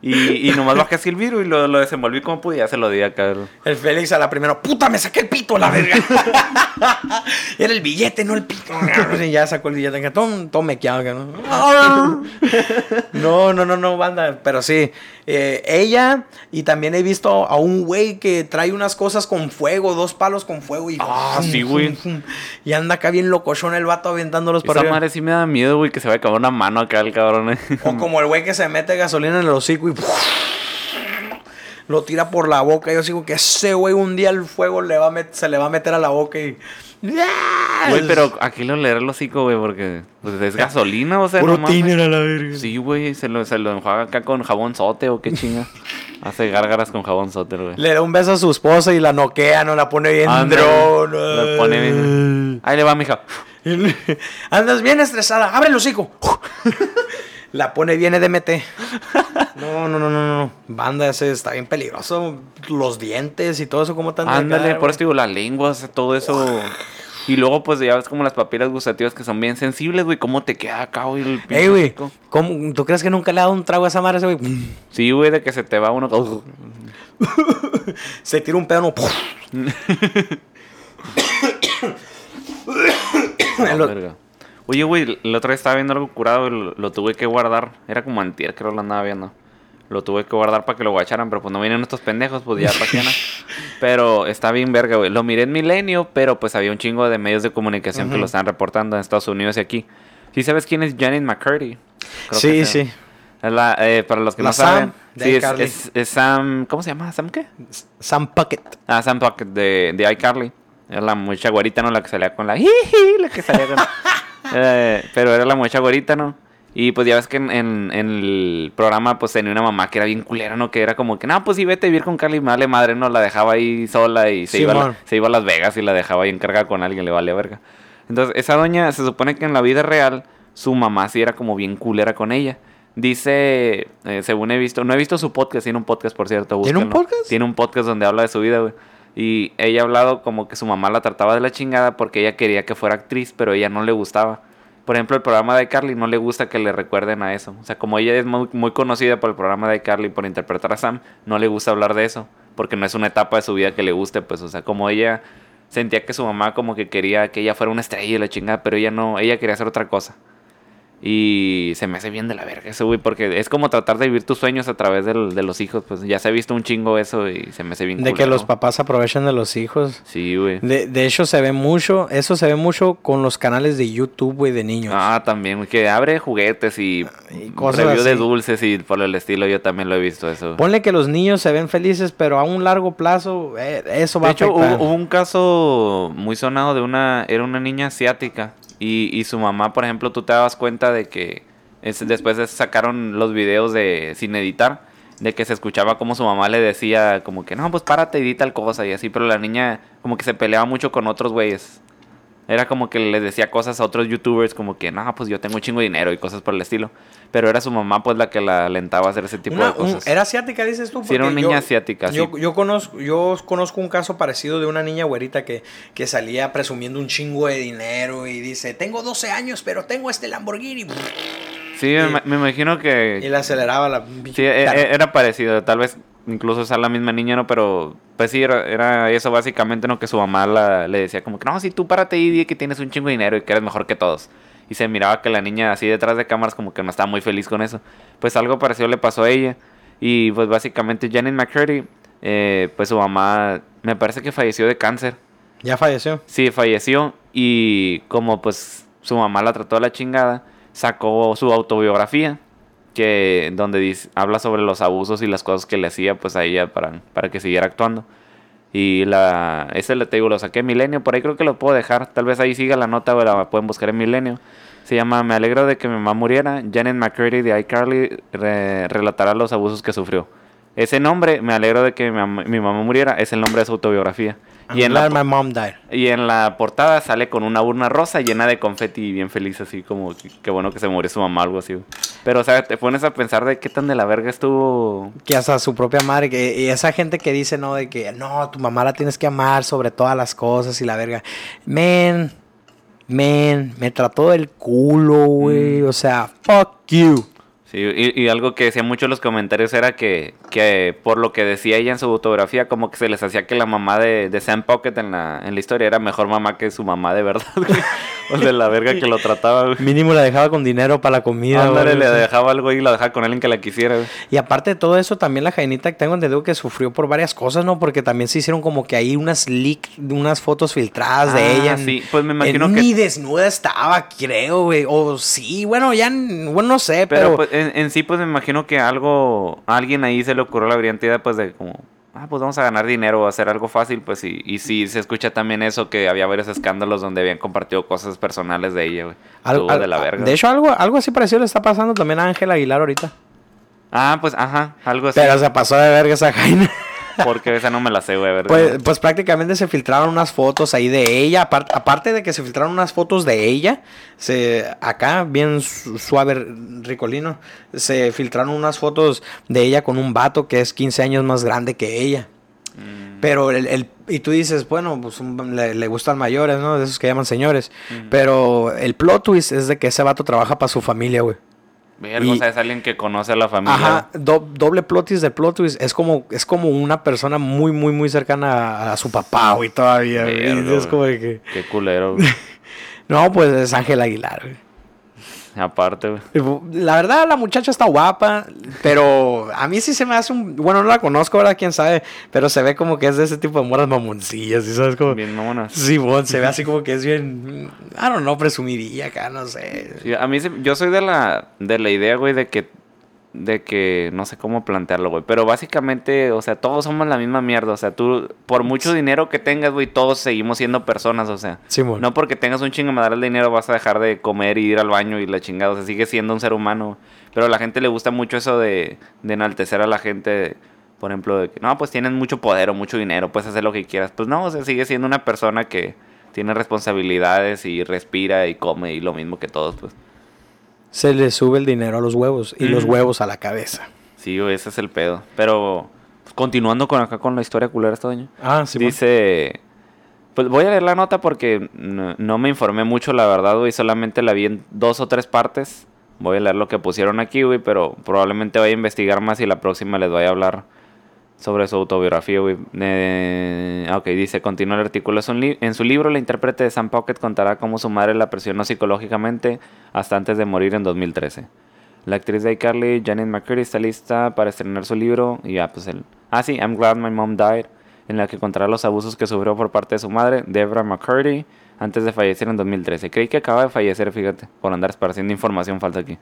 Speaker 4: Y, y nomás bajé así el virus y lo, lo desenvolví como pude y ya se lo di acá.
Speaker 3: El Félix a la primera, puta, me saqué el pito, la verga. *laughs* Era el billete, no el pito. Y ya sacó el billete, todo, todo mequeado, que ¿no? No, no, no, no, banda. Pero sí, eh, ella y también he visto a un güey que trae unas cosas con fuego, dos palos con fuego. Y,
Speaker 4: Ah, sí, güey.
Speaker 3: Y anda acá bien locochón el vato aventándolos para
Speaker 4: Esa madre sí me da miedo, güey, que se vaya a acabar una mano acá el cabrón. eh.
Speaker 3: O como el güey que se mete gasolina en el hocico y lo tira por la boca. Yo sigo que ese güey un día el fuego le va a se le va a meter a la boca y
Speaker 4: Güey, pero aquí lo leer el hocico, güey, porque pues, es gasolina, o sea, no
Speaker 3: a la verga.
Speaker 4: Sí, güey, se lo, se lo enjuaga acá con jabón sote o qué chinga. *laughs* Hace gárgaras con jabón sote, güey.
Speaker 3: Le da un beso a su esposa y la noquea, no la pone bien
Speaker 4: la pone bien. Ahí le va, mija. *laughs*
Speaker 3: Andas bien estresada, abre el hocico. *laughs* La pone bien EDMT. No, no, no, no, no. Banda, ese está bien peligroso. Los dientes y todo eso, como tan
Speaker 4: Ándale, por eso digo, las lenguas, todo eso. Y luego, pues ya ves como las papilas gustativas que son bien sensibles, güey. ¿Cómo te queda acá, güey? el
Speaker 3: Ey, güey. ¿cómo- ¿Tú crees que nunca le ha dado un trago a esa madre ese, güey?
Speaker 4: Sí, güey, de que se te va uno. *laughs*
Speaker 3: Se tira un pedo, no. *laughs* *coughs*
Speaker 4: Verga. Oye, güey, la otra vez estaba viendo algo curado y lo, lo tuve que guardar. Era como antier, creo lo andaba viendo. Lo tuve que guardar para que lo guacharan, pero pues no vienen estos pendejos, pues ya ¿no? *laughs* Pero está bien verga, güey. Lo miré en Milenio, pero pues había un chingo de medios de comunicación que lo están reportando en Estados Unidos y aquí. ¿Sí sabes quién es Janet McCurdy? Creo
Speaker 3: Sí, sí.
Speaker 4: Es la, eh, para los que
Speaker 3: La
Speaker 4: no saben,
Speaker 3: Sam de
Speaker 4: sí, es, es- es Sam, ¿cómo se llama? ¿Sam qué?
Speaker 3: Sam Puckett.
Speaker 4: Ah, Sam Pocket de, de iCarly. Era la muchacha güerita, ¿no? La que salía con la... jiji, La que salía con... *laughs* Eh, pero era la muchacha güerita, ¿no? Y pues ya ves que en, en- en el programa pues tenía una mamá que era bien culera, ¿no? Que era como que, no, pues sí, vete a vivir con Carly, vale madre, ¿no? La dejaba ahí sola y se, iba, la- se iba a Las Vegas y la dejaba ahí encargada con alguien, le vale verga. Entonces, esa doña se supone que en la vida real su mamá sí era como bien culera con ella. Dice, eh, según he visto, no he visto su podcast, tiene un podcast, por cierto.
Speaker 3: ¿Tiene un
Speaker 4: búsquenlo.
Speaker 3: podcast?
Speaker 4: Tiene un podcast donde habla de su vida, güey. Y ella ha hablado como que su mamá la trataba de la chingada porque ella quería que fuera actriz, pero ella no le gustaba. Por ejemplo, el programa de Carly no le gusta que le recuerden a eso. O sea, como ella es muy, muy conocida por el programa de Carly por interpretar a Sam, no le gusta hablar de eso. Porque no es una etapa de su vida que le guste, pues, o sea, como ella sentía que su mamá como que quería que ella fuera una estrella y la chingada, pero ella no, ella quería hacer otra cosa. Y se me hace bien de la verga eso, güey, porque es como tratar de vivir tus sueños a través del- de los hijos, pues ya se ha visto un chingo eso y se me hace bien
Speaker 3: De que los papás aprovechan de los hijos.
Speaker 4: Sí, güey.
Speaker 3: De, de hecho, se ve mucho, eso se ve mucho con los canales de YouTube, güey, de niños.
Speaker 4: Ah, también, que abre juguetes y,
Speaker 3: Y cosas
Speaker 4: review de dulces y por el estilo, yo también lo he visto eso.
Speaker 3: Ponle que los niños se ven felices, pero a un largo plazo eh, eso va
Speaker 4: De
Speaker 3: a
Speaker 4: hecho,
Speaker 3: afectar.
Speaker 4: hubo, hubo un caso muy sonado de una, era una niña asiática y, y su mamá, por ejemplo, tú te dabas cuenta de que es- después sacaron los videos de sin editar, de que se escuchaba como su mamá le decía como que no, pues párate y di tal cosa y así, pero la niña como que se peleaba mucho con otros güeyes. Era como que les decía cosas a otros youtubers como que, no, pues yo tengo un chingo de dinero y cosas por el estilo. Pero era su mamá pues la que la alentaba a hacer ese tipo
Speaker 3: Una-
Speaker 4: de
Speaker 3: un-
Speaker 4: cosas.
Speaker 3: era asiática, dices tú.
Speaker 4: Sí, era una niña asiática,
Speaker 3: Yo,
Speaker 4: sí.
Speaker 3: yo conozco, yo conozco un caso parecido de una niña güerita que, que salía presumiendo un chingo de dinero y dice, tengo 12 años, pero tengo este Lamborghini.
Speaker 4: Sí, me, me imagino que...
Speaker 3: Y le aceleraba la...
Speaker 4: Sí, e- e- era parecido, tal vez incluso sea la misma niña, ¿no? Pero pues sí, era, era eso básicamente, ¿no? Que su mamá la- le decía como que, no, si tú párate y di que tienes un chingo de dinero y que eres mejor que todos. Y se miraba que la niña así detrás de cámaras como que no estaba muy feliz con eso. Pues algo parecido le pasó a ella. Y pues básicamente Janet McCurdy, eh, pues su mamá me parece que falleció de cáncer.
Speaker 3: Ya falleció.
Speaker 4: Sí, falleció y como pues su mamá la trató de la chingada, sacó su autobiografía donde dice- habla sobre los abusos y las cosas que le hacía pues a ella para, para que siguiera actuando. Y la ese le te lo saqué en Milenio, por ahí creo que lo puedo dejar, tal vez ahí siga la nota o la pueden buscar en Milenio. Se llama Me alegro de que mi mamá muriera. Janet McCurdy de iCarly re- relatará los abusos que sufrió. Ese nombre, me alegro de que mi, mi mamá muriera, es el nombre de su autobiografía. Y en, la,
Speaker 3: my mom died.
Speaker 4: y en la portada sale con una urna rosa llena de confeti y bien feliz, así como que, qué bueno que se murió su mamá, algo así. güey. Pero, o sea, te pones a pensar de qué tan de la verga estuvo.
Speaker 3: Que hasta su propia madre, que, y esa gente que dice, no, de que no, tu mamá la tienes que amar sobre todas las cosas y la verga. Men, men, me trató del culo, güey. O sea, fuck you.
Speaker 4: Sí, y, y algo que decían mucho en los comentarios era que, que por lo que decía ella en su autografía, como que se les hacía que la mamá de, de Sam Pocket en la, en la historia era mejor mamá que su mamá de verdad, güey. O sea, la verga que lo trataba, güey.
Speaker 3: Mínimo la dejaba con dinero para la comida.
Speaker 4: Ándale, le dejaba algo y la dejaba con alguien que la quisiera, güey.
Speaker 3: Y aparte de todo eso, también la Jainita tengo entendido que sufrió por varias cosas, ¿no? Porque también se hicieron como que ahí unas leak, unas fotos filtradas de
Speaker 4: Ah,
Speaker 3: ella.
Speaker 4: sí, pues me imagino
Speaker 3: en-
Speaker 4: que-
Speaker 3: Ni desnuda estaba, creo, güey. O sí, bueno, ya, bueno, no sé,
Speaker 4: Pero
Speaker 3: pero...
Speaker 4: pues, en, en sí, pues me imagino que algo, alguien ahí se le ocurrió la brillante idea, pues de como ah, pues vamos a ganar dinero o hacer algo fácil, pues sí. Y sí, se escucha también eso, que había varios escándalos donde habían compartido cosas personales de ella, güey.
Speaker 3: Al-
Speaker 4: Estuvo
Speaker 3: al-
Speaker 4: de la verga.
Speaker 3: de hecho, algo, algo así parecido le está pasando también a Ángela Aguilar ahorita.
Speaker 4: Ah, pues, ajá, algo así.
Speaker 3: Pero se pasó de verga esa Jaina.
Speaker 4: Porque esa no me la sé, güey, ¿verdad?
Speaker 3: Pues, pues prácticamente se filtraron unas fotos ahí de ella. apar- aparte de que se filtraron unas fotos de ella, se, acá, bien su- suave, ricolino, se filtraron unas fotos de ella con un vato que es 15 años más grande que ella.
Speaker 4: Mm,
Speaker 3: Pero el, el- y tú dices, bueno, pues un- le, le gustan mayores, ¿no? De esos que llaman señores. Pero el plot twist es de que ese vato trabaja para su familia, güey.
Speaker 4: Verga,
Speaker 3: y-
Speaker 4: o sea, es alguien que conoce a la familia.
Speaker 3: Ajá, do- doble plot twist de plot twist. Es como, es como una persona muy, muy, muy cercana a, a su papá, güey, todavía.
Speaker 4: Verga,
Speaker 3: es como de que...
Speaker 4: Qué culero, güey. *laughs*
Speaker 3: No, pues es Ángel Aguilar, güey.
Speaker 4: Aparte, güey.
Speaker 3: La verdad, la muchacha está guapa, pero a mí sí se me hace un... Bueno, no la conozco, ahora quién sabe, pero se ve como que es de ese tipo de moras mamoncillas, ¿y sabes? Como...
Speaker 4: Bien mamonas.
Speaker 3: Sí, bon, se ve *laughs* así como que es bien... I don't know, presumidilla acá, no sé.
Speaker 4: Sí, a mí, se- yo soy de la, de la idea, güey, de que, de que, no sé cómo plantearlo, güey, pero básicamente, o sea, todos somos la misma mierda, o sea, tú, por mucho dinero que tengas, güey, todos seguimos siendo personas, o sea,
Speaker 3: Simón.
Speaker 4: no porque tengas un chingo de dinero vas a dejar de comer y ir al baño y la chingada, o sea, sigue siendo un ser humano, pero a la gente le gusta mucho eso de, de enaltecer a la gente, por ejemplo, de que, no, pues tienes mucho poder o mucho dinero, puedes hacer lo que quieras, pues no, o sea, sigue siendo una persona que tiene responsabilidades y respira y come y lo mismo que todos, pues.
Speaker 3: Se le sube el dinero a los huevos y los huevos a la cabeza.
Speaker 4: Sí, ese es el pedo. Pero pues, continuando con acá con la historia culera este año.
Speaker 3: Ah, sí.
Speaker 4: Dice, pues voy a leer la nota porque no, no me informé mucho, la verdad, güey, solamente la vi en dos o tres partes. Voy a leer lo que pusieron aquí, güey, pero probablemente vaya a investigar más y la próxima les vaya a hablar sobre su autobiografía. Eh, ok, dice, continúa el artículo. En su libro, la intérprete de Sam Pocket contará cómo su madre la presionó psicológicamente hasta antes de morir en 2013. La actriz de iCarly, Janet McCurdy, está lista para estrenar su libro. Y ya, pues el. Ah, sí, I'm Glad My Mom Died. En la que contará los abusos que sufrió por parte de su madre, Debra McCurdy, antes de fallecer en 2013. Creí que acaba de fallecer, fíjate, por andar esparciendo información falsa aquí.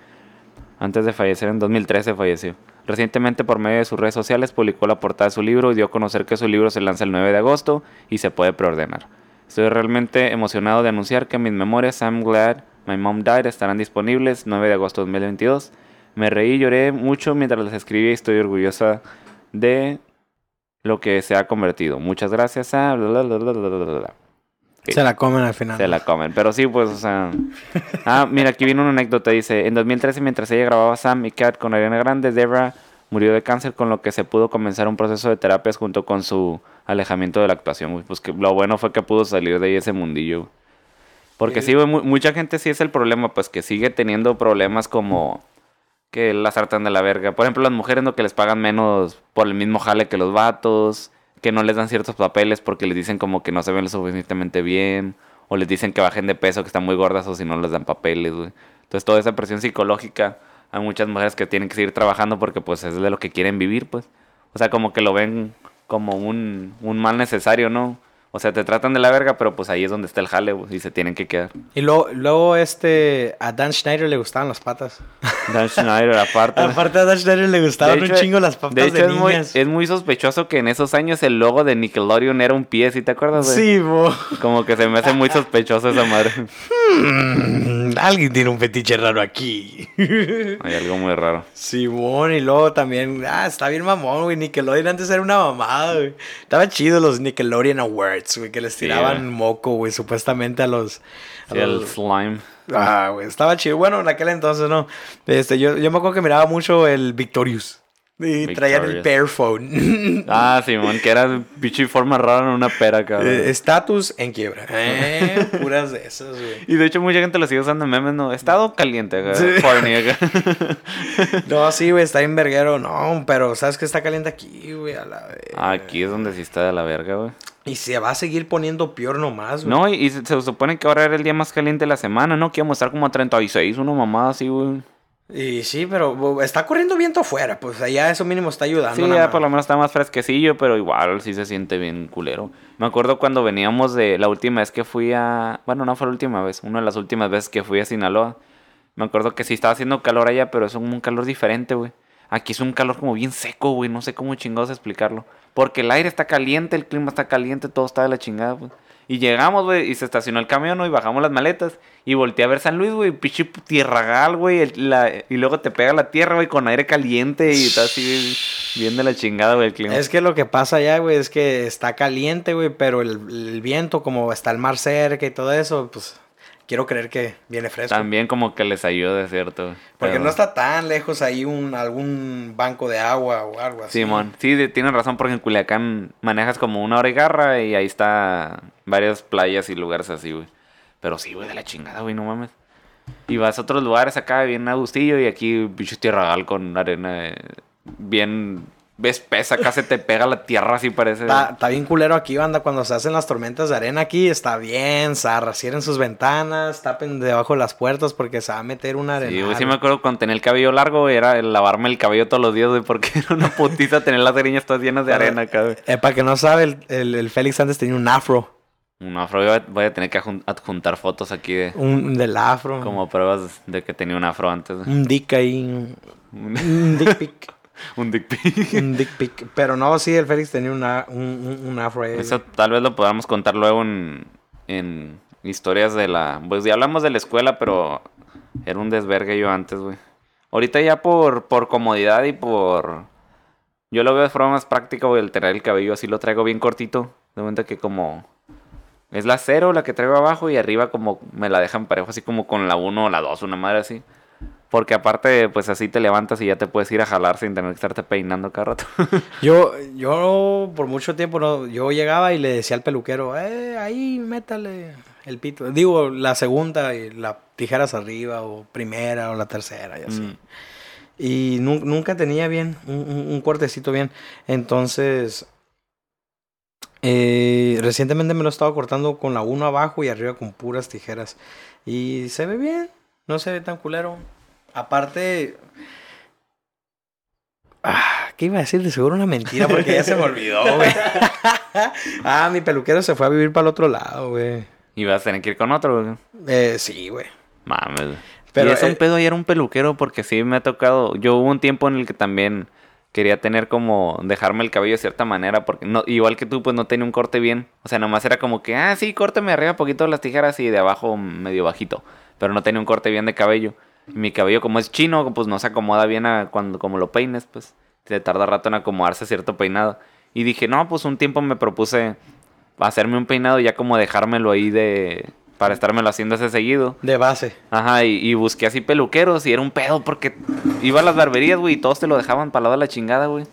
Speaker 4: Antes de fallecer en 2013 falleció. Recientemente por medio de sus redes sociales publicó la portada de su libro y dio a conocer que su libro se lanza el 9 de agosto y se puede preordenar. Estoy realmente emocionado de anunciar que mis memorias I'm Glad My Mom Died estarán disponibles 9 de agosto de 2022. Me reí y lloré mucho mientras las escribí y estoy orgullosa de lo que se ha convertido. Muchas gracias a... bla, bla, bla, bla, bla, bla.
Speaker 3: Se la comen al final.
Speaker 4: Se la comen. Pero sí, pues, o sea. Ah, mira, aquí viene una anécdota. Dice: En 2013, mientras ella grababa Sam y Cat con Ariana Grande, Debra murió de cáncer, con lo que se pudo comenzar un proceso de terapias junto con su alejamiento de la actuación. güey. Pues que lo bueno fue que pudo salir de ahí ese mundillo. Porque sí, güey, mu- mucha gente sí es el problema, pues que sigue teniendo problemas como que las hartan de la verga. Por ejemplo, las mujeres no que les pagan menos por el mismo jale que los vatos, que no les dan ciertos papeles porque les dicen como que no se ven lo suficientemente bien, o les dicen que bajen de peso, que están muy gordas, o si no les dan papeles, güey. Entonces toda esa presión psicológica, hay muchas mujeres que tienen que seguir trabajando porque pues es de lo que quieren vivir, pues. O sea, como que lo ven como un, un mal necesario, ¿no? O sea, te tratan de la verga, pero pues ahí es donde está el jale, y se tienen que quedar.
Speaker 3: Y luego, luego este, a Dan Schneider le gustaban las patas. *laughs*
Speaker 4: Dan Schneider, aparte.
Speaker 3: Aparte a Dan Schneider le gustaban un chingo las patas de,
Speaker 4: de hecho, es, muy,
Speaker 3: niñas.
Speaker 4: es muy sospechoso que en esos años el logo de Nickelodeon era un pie, ¿sí te acuerdas?
Speaker 3: Sí, bo.
Speaker 4: Como que se me hace muy sospechoso esa madre.
Speaker 3: Mm, alguien tiene un fetiche raro aquí.
Speaker 4: Hay algo muy raro.
Speaker 3: Simón, y luego también, ah, está bien mamón, güey. Nickelodeon antes era una mamada, güey. Estaba chido los Nickelodeon Awards, güey, que les
Speaker 4: Sí,
Speaker 3: tiraban moco, güey, supuestamente a los. a
Speaker 4: Sí, el
Speaker 3: los-
Speaker 4: slime.
Speaker 3: Ah, güey, estaba chido. Bueno, en aquel entonces no. Este, yo, yo me acuerdo que miraba mucho el Victorious. Y traían el
Speaker 4: Victorious.
Speaker 3: Pear Phone. *laughs*
Speaker 4: Ah, Simón, que era pinche forma rara en una pera, cabrón.
Speaker 3: Eh, Estatus en quiebra. *laughs* Eh, puras de esas, güey.
Speaker 4: Y de hecho mucha gente lo sigue usando en memes, ¿no? Estado caliente, acá,
Speaker 3: Sí.
Speaker 4: acá. *laughs*
Speaker 3: No, sí, güey, está en verguero. No, pero sabes que está caliente aquí, güey, a la vez.
Speaker 4: Aquí es donde sí está de la verga, güey.
Speaker 3: Y se va a seguir poniendo peor nomás, güey.
Speaker 4: No, y, y se, se supone que ahora era el día más caliente de la semana, ¿no? Que íbamos a estar como a 36, una mamada así, güey.
Speaker 3: Y sí, pero está corriendo viento afuera, pues allá eso mínimo está ayudando.
Speaker 4: Sí, ya por lo menos está más fresquecillo, pero igual sí se siente bien culero. Me acuerdo cuando veníamos de la última vez que fui a... Bueno, no fue la última vez, una de las últimas veces que fui a Sinaloa. Me acuerdo que sí estaba haciendo calor allá, pero es un calor diferente, güey. Aquí es un calor como bien seco, güey. No sé cómo chingados explicarlo. Porque el aire está caliente, el clima está caliente, todo está de la chingada, güey. Y llegamos, güey, y se estacionó el camión, ¿no? Y bajamos las maletas. Y volteé a ver San Luis, güey, pinche tierragal, güey. Y luego te pega la tierra, güey, con aire caliente. Y está así bien de la chingada, güey, el clima.
Speaker 3: Es que lo que pasa allá, güey, es que está caliente, güey, pero el, el viento, como está el mar cerca y todo eso, pues quiero creer que viene fresco.
Speaker 4: También como que les ayuda, ¿cierto?
Speaker 3: Porque
Speaker 4: Pero-
Speaker 3: no está tan lejos ahí un, algún banco de agua o algo así.
Speaker 4: Simón, sí, de- tienes razón porque en Culiacán manejas como una hora y garra y ahí está varias playas y lugares así, güey. Pero sí, güey, de la chingada, güey, no mames. Y vas a otros lugares acá bien a gustillo y aquí bicho tierragal con arena eh, bien espesa, acá se te pega la tierra así parece.
Speaker 3: Está, está bien culero aquí, banda, cuando se hacen las tormentas de arena aquí, está bien zarra. Cierren sus ventanas, tapen debajo de las puertas porque se va a meter una arena.
Speaker 4: Sí, güey, sí me acuerdo cuando tenía el cabello largo, era el lavarme el cabello todos los días, güey, porque *laughs* era una putiza tener las greñas todas llenas de arena güey.
Speaker 3: Eh, para que no sabe, el, el- el Félix antes tenía un afro.
Speaker 4: Un afro, voy a- voy a tener que adjuntar fotos aquí de
Speaker 3: Un del afro.
Speaker 4: como pruebas de que tenía un afro antes.
Speaker 3: Un dick ahí. Un, un dick pic. *laughs*
Speaker 4: Un dick pic.
Speaker 3: un dick pic. Pero no, sí, el Félix tenía una, un, un- un afro ahí.
Speaker 4: Eso tal vez lo podamos contar luego en, en historias de la... Pues ya hablamos de la escuela, pero era un desvergue yo antes, güey. Ahorita ya por, por comodidad y por... Yo lo veo de forma más práctica, güey, el tener el cabello así lo traigo bien cortito. De momento que como... Es la cero la que traigo abajo y arriba como me la dejan parejo, así como con la 1 o la 2, una madre así. Porque aparte, pues así te levantas y ya te puedes ir a jalar sin tener que estarte peinando cada rato. *laughs*
Speaker 3: Yo, yo por mucho tiempo, no, yo llegaba y le decía al peluquero, eh, ahí métale el pito. Digo, la segunda y la tijeras arriba, o primera, o la tercera, y así.
Speaker 4: Mm.
Speaker 3: Y nu- nunca tenía bien, un, un- un cortecito bien. Entonces, eh, recientemente me lo estaba cortando con la 1 abajo y arriba con puras tijeras. Y se ve bien, no se ve tan culero. Aparte... Ah, ¿Qué iba a decir? De seguro una mentira porque ya se me olvidó, güey. *laughs* ah, mi peluquero se fue a vivir para el otro lado, güey.
Speaker 4: y vas a tener que ir con otro, güey.
Speaker 3: Eh, sí, güey.
Speaker 4: Mames.
Speaker 3: Pero,
Speaker 4: y es un
Speaker 3: eh,
Speaker 4: pedo y era un peluquero porque sí me ha tocado. Yo hubo un tiempo en el que también quería tener como dejarme el cabello de cierta manera porque no igual que tú pues no tenía un corte bien. O sea, nomás era como que, ah, sí, córteme arriba poquito las tijeras y de abajo medio bajito, pero no tenía un corte bien de cabello. Y mi cabello como es chino, pues no se acomoda bien a cuando como lo peines, pues te tarda rato en acomodarse cierto peinado. Y dije, "No, pues un tiempo me propuse hacerme un peinado y ya como dejármelo ahí de para estármelo haciendo ese seguido.
Speaker 3: De base.
Speaker 4: Ajá, y, y busqué así peluqueros y era un pedo porque iba a las barberías, güey, y todos te lo dejaban para lado de la chingada, güey.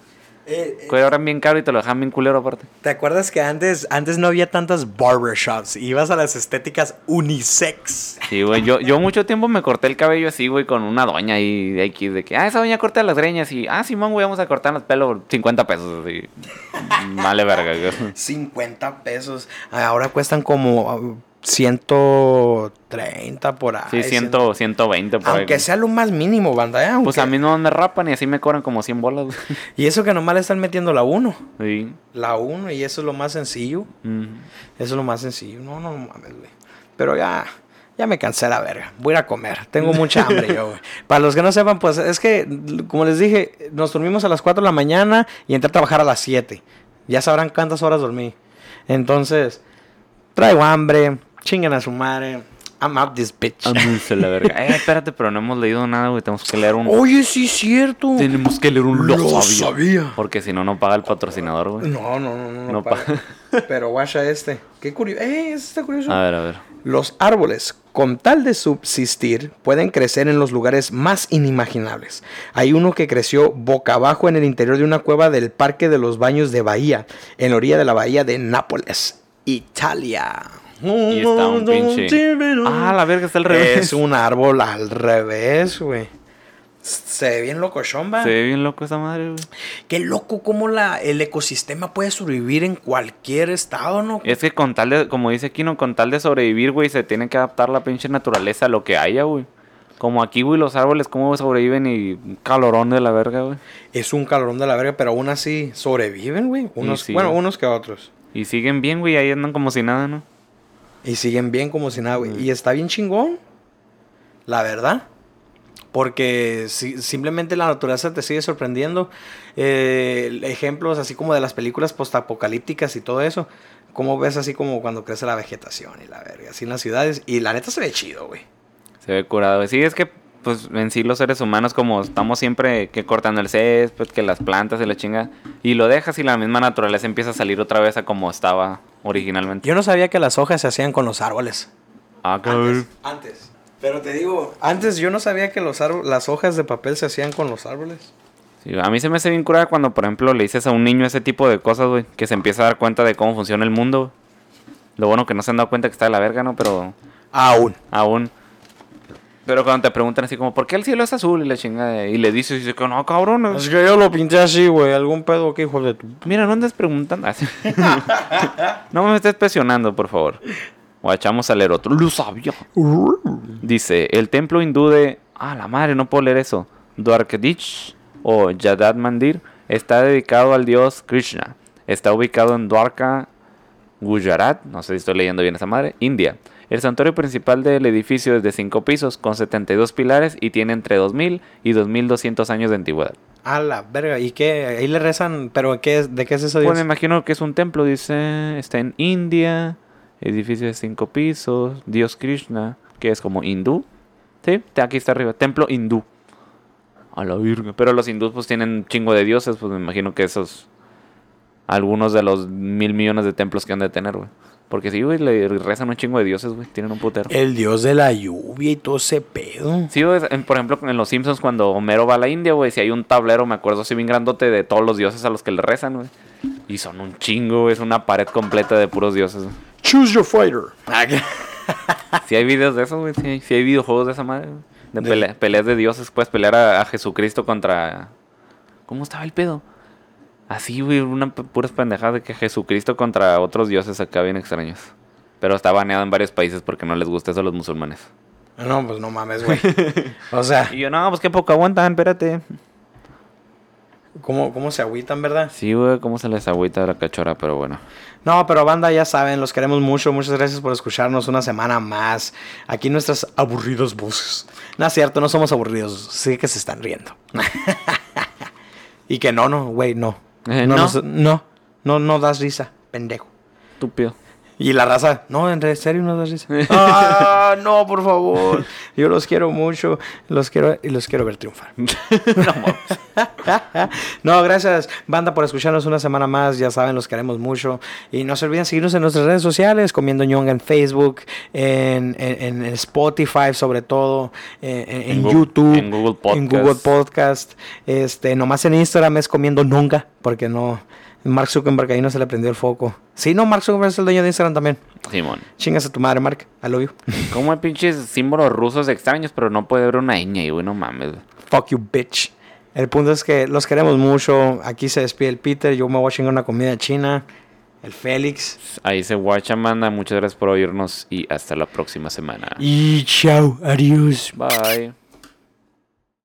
Speaker 3: Eh,
Speaker 4: Cobran bien caro y te lo dejaban bien culero aparte.
Speaker 3: ¿Te acuerdas que antes, antes no había tantas barbershops? Ibas a las estéticas unisex.
Speaker 4: Sí, güey, yo, yo mucho tiempo me corté el cabello así, güey, con una doña ahí de X, de que, ah, esa doña corta las greñas y, ah, Simón, güey, vamos a cortar los pelos, 50 pesos, así. Vale verga, güey.
Speaker 3: 50 pesos. Ahora cuestan como 130 por ahí.
Speaker 4: Sí, 100, 120 por ahí,
Speaker 3: Aunque sea lo más mínimo, banda. ¿eh? Aunque-
Speaker 4: Pues a mí no me rapan y así me cobran como 100 bolas. *laughs*
Speaker 3: Y eso que nomás le están metiendo la 1.
Speaker 4: Sí.
Speaker 3: La 1 y eso es lo más sencillo. Eso es lo más sencillo. No, no, no mames, güey. Pero ya, ya me cansé la verga. Voy a ir a comer. Tengo *laughs* mucha hambre yo, güey. Para los que no sepan, pues es que, como les dije, nos dormimos a las 4 de la mañana y entré a trabajar a las 7. Ya sabrán cuántas horas dormí. Entonces, traigo hambre. Chinguen a su madre. I'm out this bitch.
Speaker 4: La verga. *laughs* Eh, espérate, pero no hemos leído nada, güey. Tenemos que leer un.
Speaker 3: Oye, sí es cierto.
Speaker 4: Tenemos que leer un
Speaker 3: Lo
Speaker 4: lo sabía.
Speaker 3: sabía.
Speaker 4: Porque si no, no paga el patrocinador, güey.
Speaker 3: No, no, no, no.
Speaker 4: No
Speaker 3: paga. *laughs* Pero guacha este. Qué curioso. Eh, ese está curioso.
Speaker 4: A ver, a ver.
Speaker 3: Los árboles, con tal de subsistir, pueden crecer en los lugares más inimaginables. Hay uno que creció boca abajo en el interior de una cueva del Parque de los Baños de Bahía, en la orilla de la bahía de Nápoles, Italia.
Speaker 4: Y está un pinche. Ah, la verga, está al revés.
Speaker 3: Es un árbol al revés, güey. Se ve bien locochón, va.
Speaker 4: Se ve bien loco esa madre, güey.
Speaker 3: Qué loco cómo la, el ecosistema puede sobrevivir en cualquier estado, ¿no?
Speaker 4: Es que con tal de, como dice Kino, con tal de sobrevivir, güey, se tiene que adaptar la pinche naturaleza a lo que haya, güey. Como aquí, güey, los árboles, cómo sobreviven y un calorón de la verga, güey.
Speaker 3: Es un calorón de la verga, pero aún así sobreviven, güey. Unos,
Speaker 4: sí,
Speaker 3: bueno,
Speaker 4: güey.
Speaker 3: unos que otros.
Speaker 4: Y siguen bien, güey, ahí andan como si nada, ¿no?
Speaker 3: Y siguen bien como si nada, güey.
Speaker 4: Mm.
Speaker 3: Y está bien chingón. La verdad. Porque si, simplemente la naturaleza te sigue sorprendiendo. Eh, ejemplos así como de las películas postapocalípticas y todo eso. Como ves así como cuando crece la vegetación y la verga, así en las ciudades. Y la neta se ve chido, güey.
Speaker 4: Se ve curado. Sí, es que pues en sí los seres humanos como estamos siempre que cortando el césped, que las plantas y la chinga. Y lo dejas y la misma naturaleza empieza a salir otra vez a como estaba originalmente.
Speaker 3: Yo no sabía que las hojas se hacían con los árboles.
Speaker 4: Ah, cabrón.
Speaker 3: Antes. Pero te digo, antes yo no sabía que los las hojas de papel se hacían con los árboles.
Speaker 4: Sí, a mí se me hace bien curada cuando, por ejemplo, le dices a un niño ese tipo de cosas, güey, que se empieza a dar cuenta de cómo funciona el mundo. Lo bueno que no se han dado cuenta que está de la verga, ¿no? Pero
Speaker 3: Aún.
Speaker 4: aún. Pero cuando te preguntan así como, ¿por qué el cielo es azul? Y le chinga, y le dices, y dice que no, cabrón.
Speaker 3: Es que yo lo pinté así, güey. Algún pedo que hijo de tu.
Speaker 4: Mira, no andes preguntando. Así. *laughs* no me estés presionando, por favor. O echamos a leer otro. Lo sabía. Dice, el templo hindú de... Ah, la madre, no puedo leer eso. Dwarkadich o Yadad Mandir está dedicado al dios Krishna. Está ubicado en Dwarka, Gujarat. No sé si estoy leyendo bien esa madre. India. El santuario principal del edificio es de 5 pisos, con 72 pilares y tiene entre 2000 y 2200 años de antigüedad.
Speaker 3: A la verga. ¿Y qué? Ahí le rezan. ¿Pero qué es, de qué es eso?
Speaker 4: Pues me imagino que es un templo, dice. Está en India. Edificio de cinco pisos. Dios Krishna. Que es como hindú. Sí, aquí está arriba. Templo hindú. A la virgen. Pero los hindús pues tienen un chingo de dioses. Pues me imagino que esos. Algunos de los mil millones de templos que han de tener, güey. Porque sí, güey, le rezan un chingo de dioses, güey. Tienen un putero.
Speaker 3: El dios de la lluvia y todo ese pedo.
Speaker 4: Sí, güey, por ejemplo, en Los Simpsons, cuando Homero va a la India, güey, si hay un tablero, me acuerdo así bien grandote de todos los dioses a los que le rezan, güey. Y son un chingo, güey, es una pared completa de puros dioses.
Speaker 3: Choose your fighter.
Speaker 4: Si *laughs* hay videos de eso, güey, sí, hay- sí hay videojuegos de esa madre. De,
Speaker 3: De-
Speaker 4: pele- peleas de dioses, puedes pelear a, a Jesucristo contra... ¿Cómo estaba el pedo? Así, güey, una puras pendejadas de que Jesucristo contra otros dioses acá bien extraños. Pero está baneado en varios países porque no les gusta eso a los musulmanes.
Speaker 3: No, pues no mames, güey. O sea, *laughs*
Speaker 4: Y yo, no, pues qué poco aguantan, espérate.
Speaker 3: ¿cómo, cómo se agüitan, verdad?
Speaker 4: Sí, güey, cómo se les agüita la cachora, pero bueno.
Speaker 3: No, pero banda, ya saben, los queremos mucho. Muchas gracias por escucharnos una semana más. Aquí nuestras aburridas voces. No es cierto, no somos aburridos. Sí que se están riendo. *laughs* y que no, no, güey, no.
Speaker 4: Eh,
Speaker 3: no,
Speaker 4: ¿no?
Speaker 3: nos- no, no, no das risa, pendejo.
Speaker 4: Estúpido.
Speaker 3: Y la raza, no, en serio no das risa. ah, no, por favor. Yo los quiero mucho, los quiero y los quiero ver triunfar. *laughs* no, gracias, banda, por escucharnos una semana más. Ya saben, los queremos mucho. Y no se olviden seguirnos en nuestras redes sociales, Comiendo ñonga en Facebook, en, en- en Spotify, sobre todo, en, en- YouTube,
Speaker 4: en Google Podcast.
Speaker 3: Google Podcast. Este, nomás en Instagram es Comiendo Nonga, porque no. Mark Zuckerberg ahí no se le prendió el foco. Sí, no, Mark Zuckerberg es el dueño de Instagram también.
Speaker 4: Simón.
Speaker 3: Chingas a tu madre, Mark. I love you. *laughs*
Speaker 4: Como hay pinches símbolos rusos extraños, pero no puede haber una ñ güey, no mames.
Speaker 3: Fuck you, bitch. El punto es que los queremos mucho. Aquí se despide el Peter. Yo me voy a chingar una comida china. El Félix.
Speaker 4: Ahí se guacha, manda. Muchas gracias por oírnos y hasta la próxima semana.
Speaker 3: Y chao. Adiós.
Speaker 4: Bye.